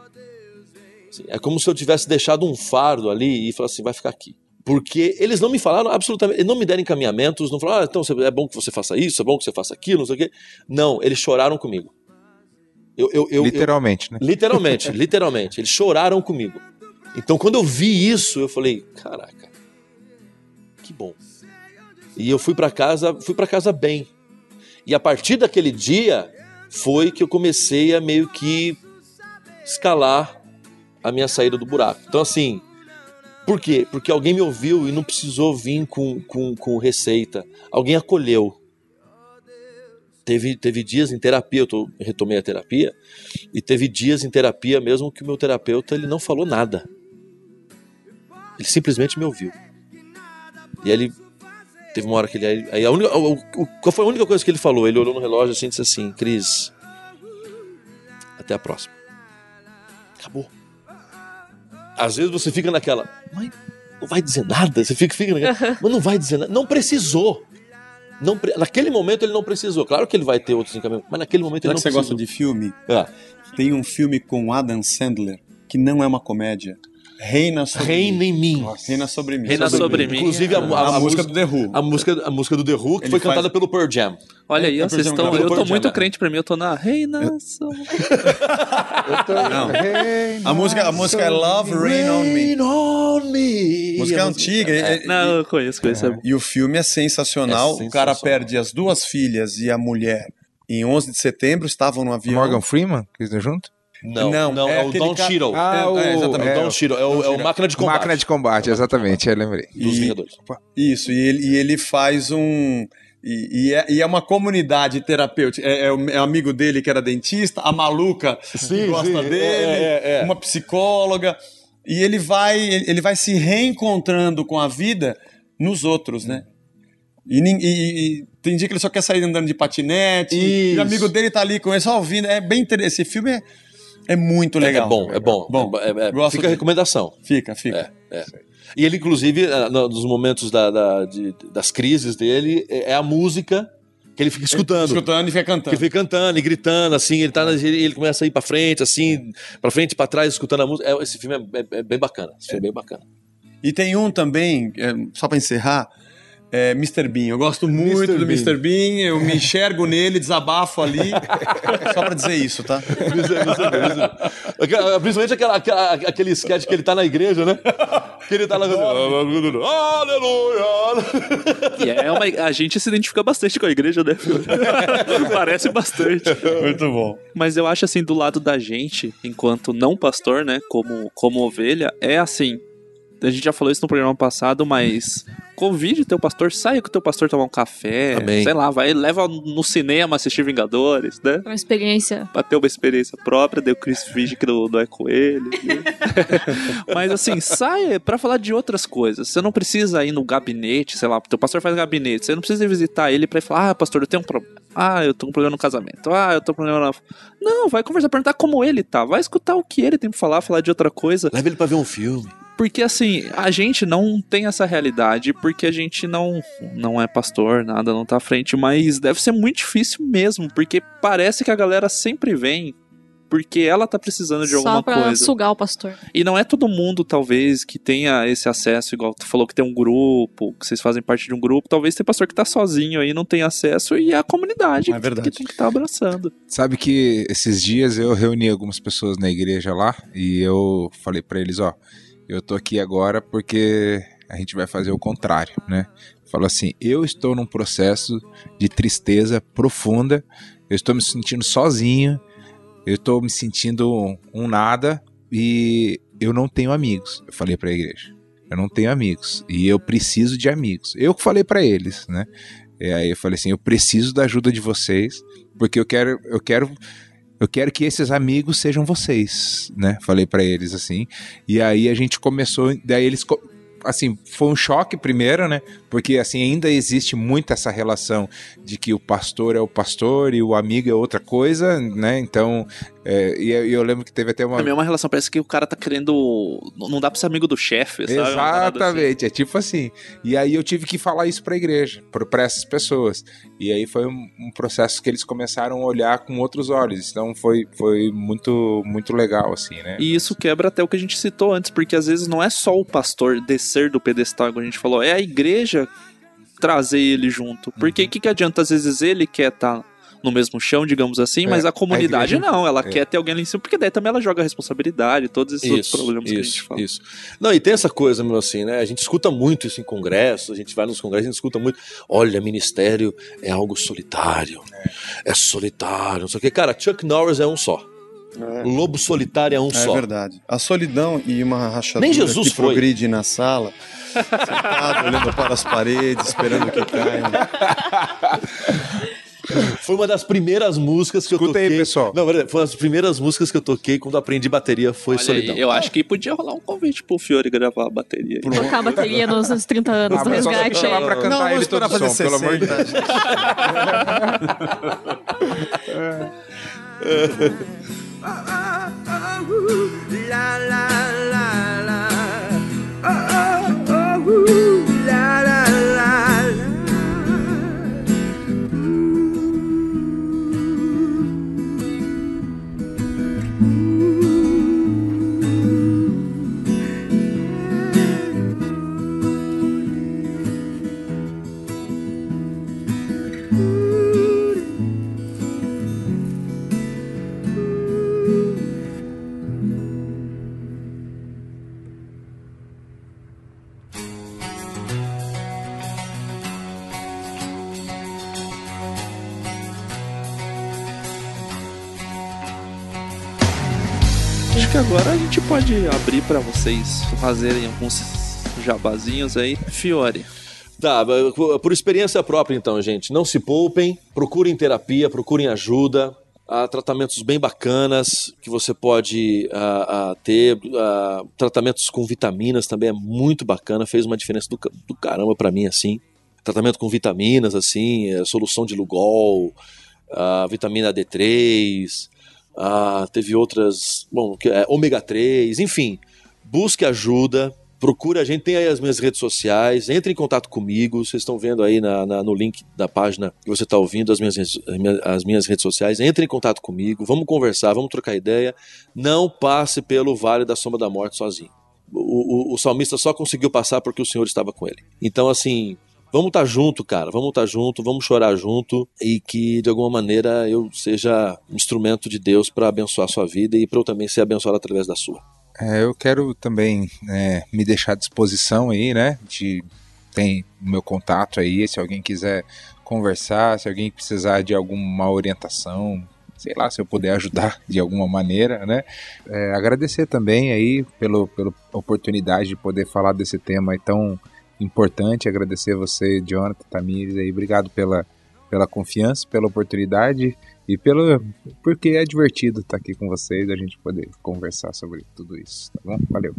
Assim, é como se eu tivesse deixado um fardo ali e falasse assim, vai ficar aqui. Porque eles não me falaram absolutamente, não me deram encaminhamentos, não falaram, ah, então é bom que você faça isso, é bom que você faça aquilo, não sei o quê. Não, eles choraram comigo. Eu, eu, eu, Literalmente, né? Literalmente, *laughs* literalmente. Eles choraram comigo. Então, quando eu vi isso, eu falei, caraca, que bom. E eu fui para casa, fui para casa bem. E a partir daquele dia foi que eu comecei a meio que escalar a minha saída do buraco. Então, assim, por quê? Porque alguém me ouviu e não precisou vir com, com, com receita. Alguém acolheu. Teve, teve dias em terapia, eu tô, retomei a terapia, e teve dias em terapia mesmo que o meu terapeuta ele não falou nada. Ele simplesmente me ouviu. E ele teve uma hora que ele. Aí a única, o, o- qual foi a única coisa que ele falou? Ele olhou no relógio assim e disse assim: Cris, até a próxima. Acabou. Às vezes você fica naquela, mas não vai dizer nada. Você fica, fica naquela, mas não vai dizer nada. Não precisou. Não, naquele momento ele não precisou. Claro que ele vai ter outros encaminhamentos, mas naquele momento Será ele que não você gosta precisou. de filme? Ah. Tem um filme com Adam Sandler que não é uma comédia. Reina sobre Reina em mim. Reina sobre mim. Reina sobre mim. Inclusive a, a- A a música do The Who. A música, a música do The Who, que Ele foi faz- cantada pelo Pearl Jam. Olha aí, É, vocês estão. Eu tô muito Jam, crente pra mim, eu tô na reinação. Não. *laughs* A música, a música é Love Rain on Me. Rain on me. A música é antiga. é- é- Não, eu conheço, conheço. é. E o filme é sensacional. É O cara sensacional. perde as duas filhas e a mulher. Em 11 de setembro estavam no avião. Morgan Freeman, que estão junto? Não, Não, não, é é, o Don ca- Cheadle. Ah, É, o, é, exatamente. É, o é, Don Cheadle, é o, é o máquina de combate Máquina de combate, exatamente, eu lembrei. dos E- Vingadores. Isso, e ele, e ele faz um. E, e é, e é uma comunidade terapêutica. É, é o- é um amigo dele que era dentista, a maluca *laughs* que Sim, gosta sim, dele, é, é, é. uma psicóloga. E ele vai, ele vai se reencontrando com a vida nos outros, né? E, e- e tem dia que ele só quer sair andando de patinete. E Isso. o amigo dele tá ali com ele, só ouvindo. É bem interessante. Esse filme é, é muito legal. É bom, é bom. Bom, É- é- gosto fica a recomendação. Fica, fica. É, é. E ele, inclusive, eh, no- nos momentos da- da- de- das crises dele, é é a música que ele fica escutando. Escutando e fica cantando. ele fica cantando e gritando, assim, ele, tá, na- ele, ele começa a ir pra frente, assim, pra frente e pra trás, escutando a música. É, esse filme é, é- é bem bacana. Esse filme é bem bacana. E tem um também, é, só pra encerrar, é Mr. Bean. Eu gosto muito Mr. do Bean. Mr. Bean, eu me enxergo nele, desabafo ali. *laughs* só pra dizer isso, tá? Aquela- Principalmente aquela, aquela- aquele sketch que ele tá na igreja, né? Que ele tá lá. Aleluia! E é uma, a gente se identifica bastante com a igreja, né? *laughs* Parece bastante. Muito bom. Mas eu acho assim, do lado da gente, enquanto não pastor, né? Como, como ovelha, é assim. A gente já falou isso no programa passado, mas convide teu pastor, saia com teu pastor tomar um café, Amém. sei lá, vai, leva no cinema assistir Vingadores, né? Uma experiência. Pra ter uma experiência própria, daí o Chris finge que não, não é com ele. né? *laughs* Mas assim, sai pra falar de outras coisas. Você não precisa ir no gabinete, sei lá, teu pastor faz gabinete. Você não precisa ir visitar ele pra ir falar, ah, pastor, eu tenho um problema. Ah, eu tô com um problema no casamento. Ah, eu tô com um problema na... Não, vai conversar, perguntar como ele tá. Vai escutar o que ele tem pra falar, falar de outra coisa. Leva ele pra ver um filme. Porque assim, a gente não tem essa realidade porque a gente não não é pastor, nada, não tá à frente, mas deve ser muito difícil mesmo, porque parece que a galera sempre vem porque ela tá precisando de Só alguma pra coisa. sugar o pastor. E não é todo mundo, talvez, que tenha esse acesso, igual tu falou que tem um grupo, que vocês fazem parte de um grupo, talvez tem pastor que tá sozinho aí, não tem acesso, e é a comunidade É verdade. que tem que estar abraçando. Sabe que esses dias eu reuni algumas pessoas na igreja lá e eu falei pra eles, ó, eu tô aqui agora porque a gente vai fazer o contrário, né? Falou assim, eu estou num processo de tristeza profunda, eu estou me sentindo sozinho, eu estou me sentindo um, nada e eu não tenho amigos. Eu falei pra igreja, eu não tenho amigos e eu preciso de amigos. Eu que falei pra eles, né? E aí eu falei assim, eu preciso da ajuda de vocês porque eu quero, eu quero, eu quero que esses amigos sejam vocês, né? Falei pra eles assim. E aí a gente começou, daí eles assim, foi um choque primeiro, né? Porque assim ainda existe muito essa relação de que o pastor é o pastor e o amigo é outra coisa, né? Então É, e eu, lembro que teve até uma. É a mesma relação, parece que o cara tá querendo. Não dá pra ser amigo do chefe, sabe? Uma parada assim. Exatamente, é tipo assim. E aí eu tive que falar isso pra igreja, pra- essas pessoas. E aí foi um, processo que eles começaram a olhar com outros olhos. Então foi, foi muito, muito legal, assim, né? E isso quebra até o que a gente citou antes, porque às vezes não é só o pastor descer do pedestal, como a gente falou, é a igreja trazer ele junto. Porque o que, que adianta? Às vezes ele quer estar no mesmo chão, digamos assim, É, mas a comunidade a igreja- não, ela é. quer ter alguém ali em cima, porque daí também ela joga a responsabilidade, todos esses outros problemas que a gente isso, fala. isso. Não, e tem essa coisa, meu, assim, né? A gente escuta muito isso em congressos, a gente vai nos congressos, a gente escuta muito. Olha, ministério é algo solitário. É, solitário, não sei o quê. Cara, Chuck Norris é um só. O lobo solitário é um É só. verdade. A solidão e uma rachadura Nem Jesus que foi. progride na sala, sentado olhando para as paredes, esperando que caia. *laughs* Foi uma das primeiras músicas que eu Escuta toquei. aí, pessoal. Não, foi uma das primeiras músicas que eu toquei quando aprendi bateria, foi Olha aí, Solidão. eu acho que podia rolar um convite pro Fiore gravar a bateria. aí. Tocar a bateria nos nos 30 anos Ah, do resgate. chamar pra cantar Não, ele todo fazer som, pelo amor de 60. Deus. *laughs* *laughs* La la la la. Que agora a gente pode abrir pra vocês fazerem alguns jabazinhos aí. Fiore, Tá, por experiência própria, então, gente. Não se poupem, procurem terapia, procurem ajuda. Há tratamentos bem bacanas que você pode ah, ah, ter. ah, tratamentos com vitaminas também é muito bacana, fez uma diferença do, do caramba pra mim, assim. Tratamento com vitaminas, assim, é, solução de Lugol, vitamina D3, ah, teve outras, bom, é, ômega 3, enfim. Busque ajuda, procure a gente, tem aí as minhas redes sociais, entre em contato comigo, vocês estão vendo aí na- na- no link da página que você está ouvindo, as minhas, redes- as minhas- as minhas redes sociais, entre em contato comigo, vamos conversar, vamos trocar ideia, não passe pelo Vale da Sombra da Morte sozinho. O, o- o salmista só conseguiu passar porque o Senhor estava com ele. Então, assim, vamos estar junto, cara, vamos estar junto, vamos chorar junto e que, de alguma maneira, eu seja um instrumento de Deus para abençoar a sua vida e para eu também ser abençoado através da sua. É, eu quero também é, me deixar à disposição aí, né? De, tem o meu contato aí, se alguém quiser conversar, se alguém precisar de alguma orientação, sei lá, se eu puder ajudar *laughs* de alguma maneira, né? É, agradecer também aí pelo, pela oportunidade de poder falar desse tema aí tão importante, agradecer você, Jonathan, Tamires aí, obrigado pela, pela confiança, pela oportunidade e pelo porque é divertido estar aqui com vocês, a gente poder conversar sobre tudo isso, tá bom? Valeu.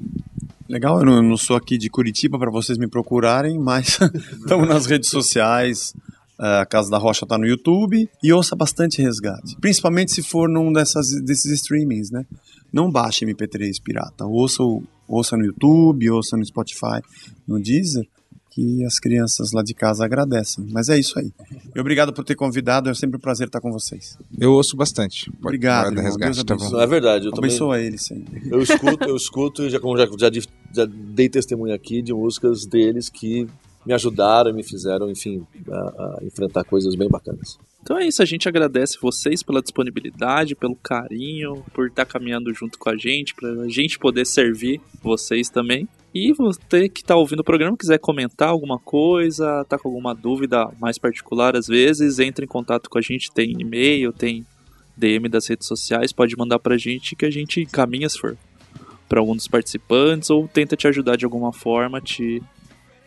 Legal, eu não, sou aqui de Curitiba para vocês me procurarem, mas *laughs* estamos nas redes sociais. A Casa da Rocha está no YouTube e ouça bastante resgate. Principalmente se for num dessas, desses streamings, né? Não baixe MP3 pirata. Ouça, o- ouça no YouTube, ouça no Spotify, no Deezer, que as crianças lá de casa agradecem. Mas é isso aí. E obrigado por ter convidado, é sempre um prazer estar com vocês. Eu ouço bastante. Obrigado, irmão. resgate, Deus tá abençoe. Não é verdade, eu também. Abençoa ele sempre. Eu escuto, eu escuto e já, como já, já, já dei testemunho aqui de músicas deles que me ajudaram e me fizeram, enfim, a, a enfrentar coisas bem bacanas. Então é isso, a gente agradece vocês pela disponibilidade, pelo carinho, por estar caminhando junto com a gente, pra gente poder servir vocês também. E você que está ouvindo o programa, quiser comentar alguma coisa, tá com alguma dúvida mais particular às vezes, entre em contato com a gente, tem e-mail, tem DM das redes sociais, pode mandar pra gente que a gente encaminha se for para algum dos participantes ou tenta te ajudar de alguma forma, te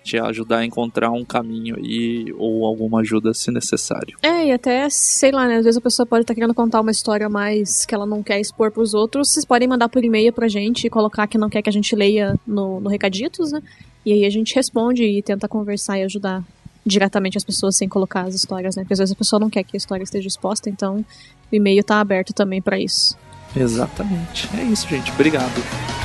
te ajudar a encontrar um caminho aí ou alguma ajuda se necessário. É, e até, sei lá, né? Às vezes a pessoa pode estar querendo contar uma história mais que ela não quer expor pros outros. Vocês podem mandar por e-mail pra gente e colocar que não quer que a gente leia no, no Recaditos, né? E aí a gente responde e tenta conversar e ajudar diretamente as pessoas sem colocar as histórias, né? Porque às vezes a pessoa não quer que a história esteja exposta, então o e-mail tá aberto também pra isso. Exatamente. É isso, gente. Obrigado.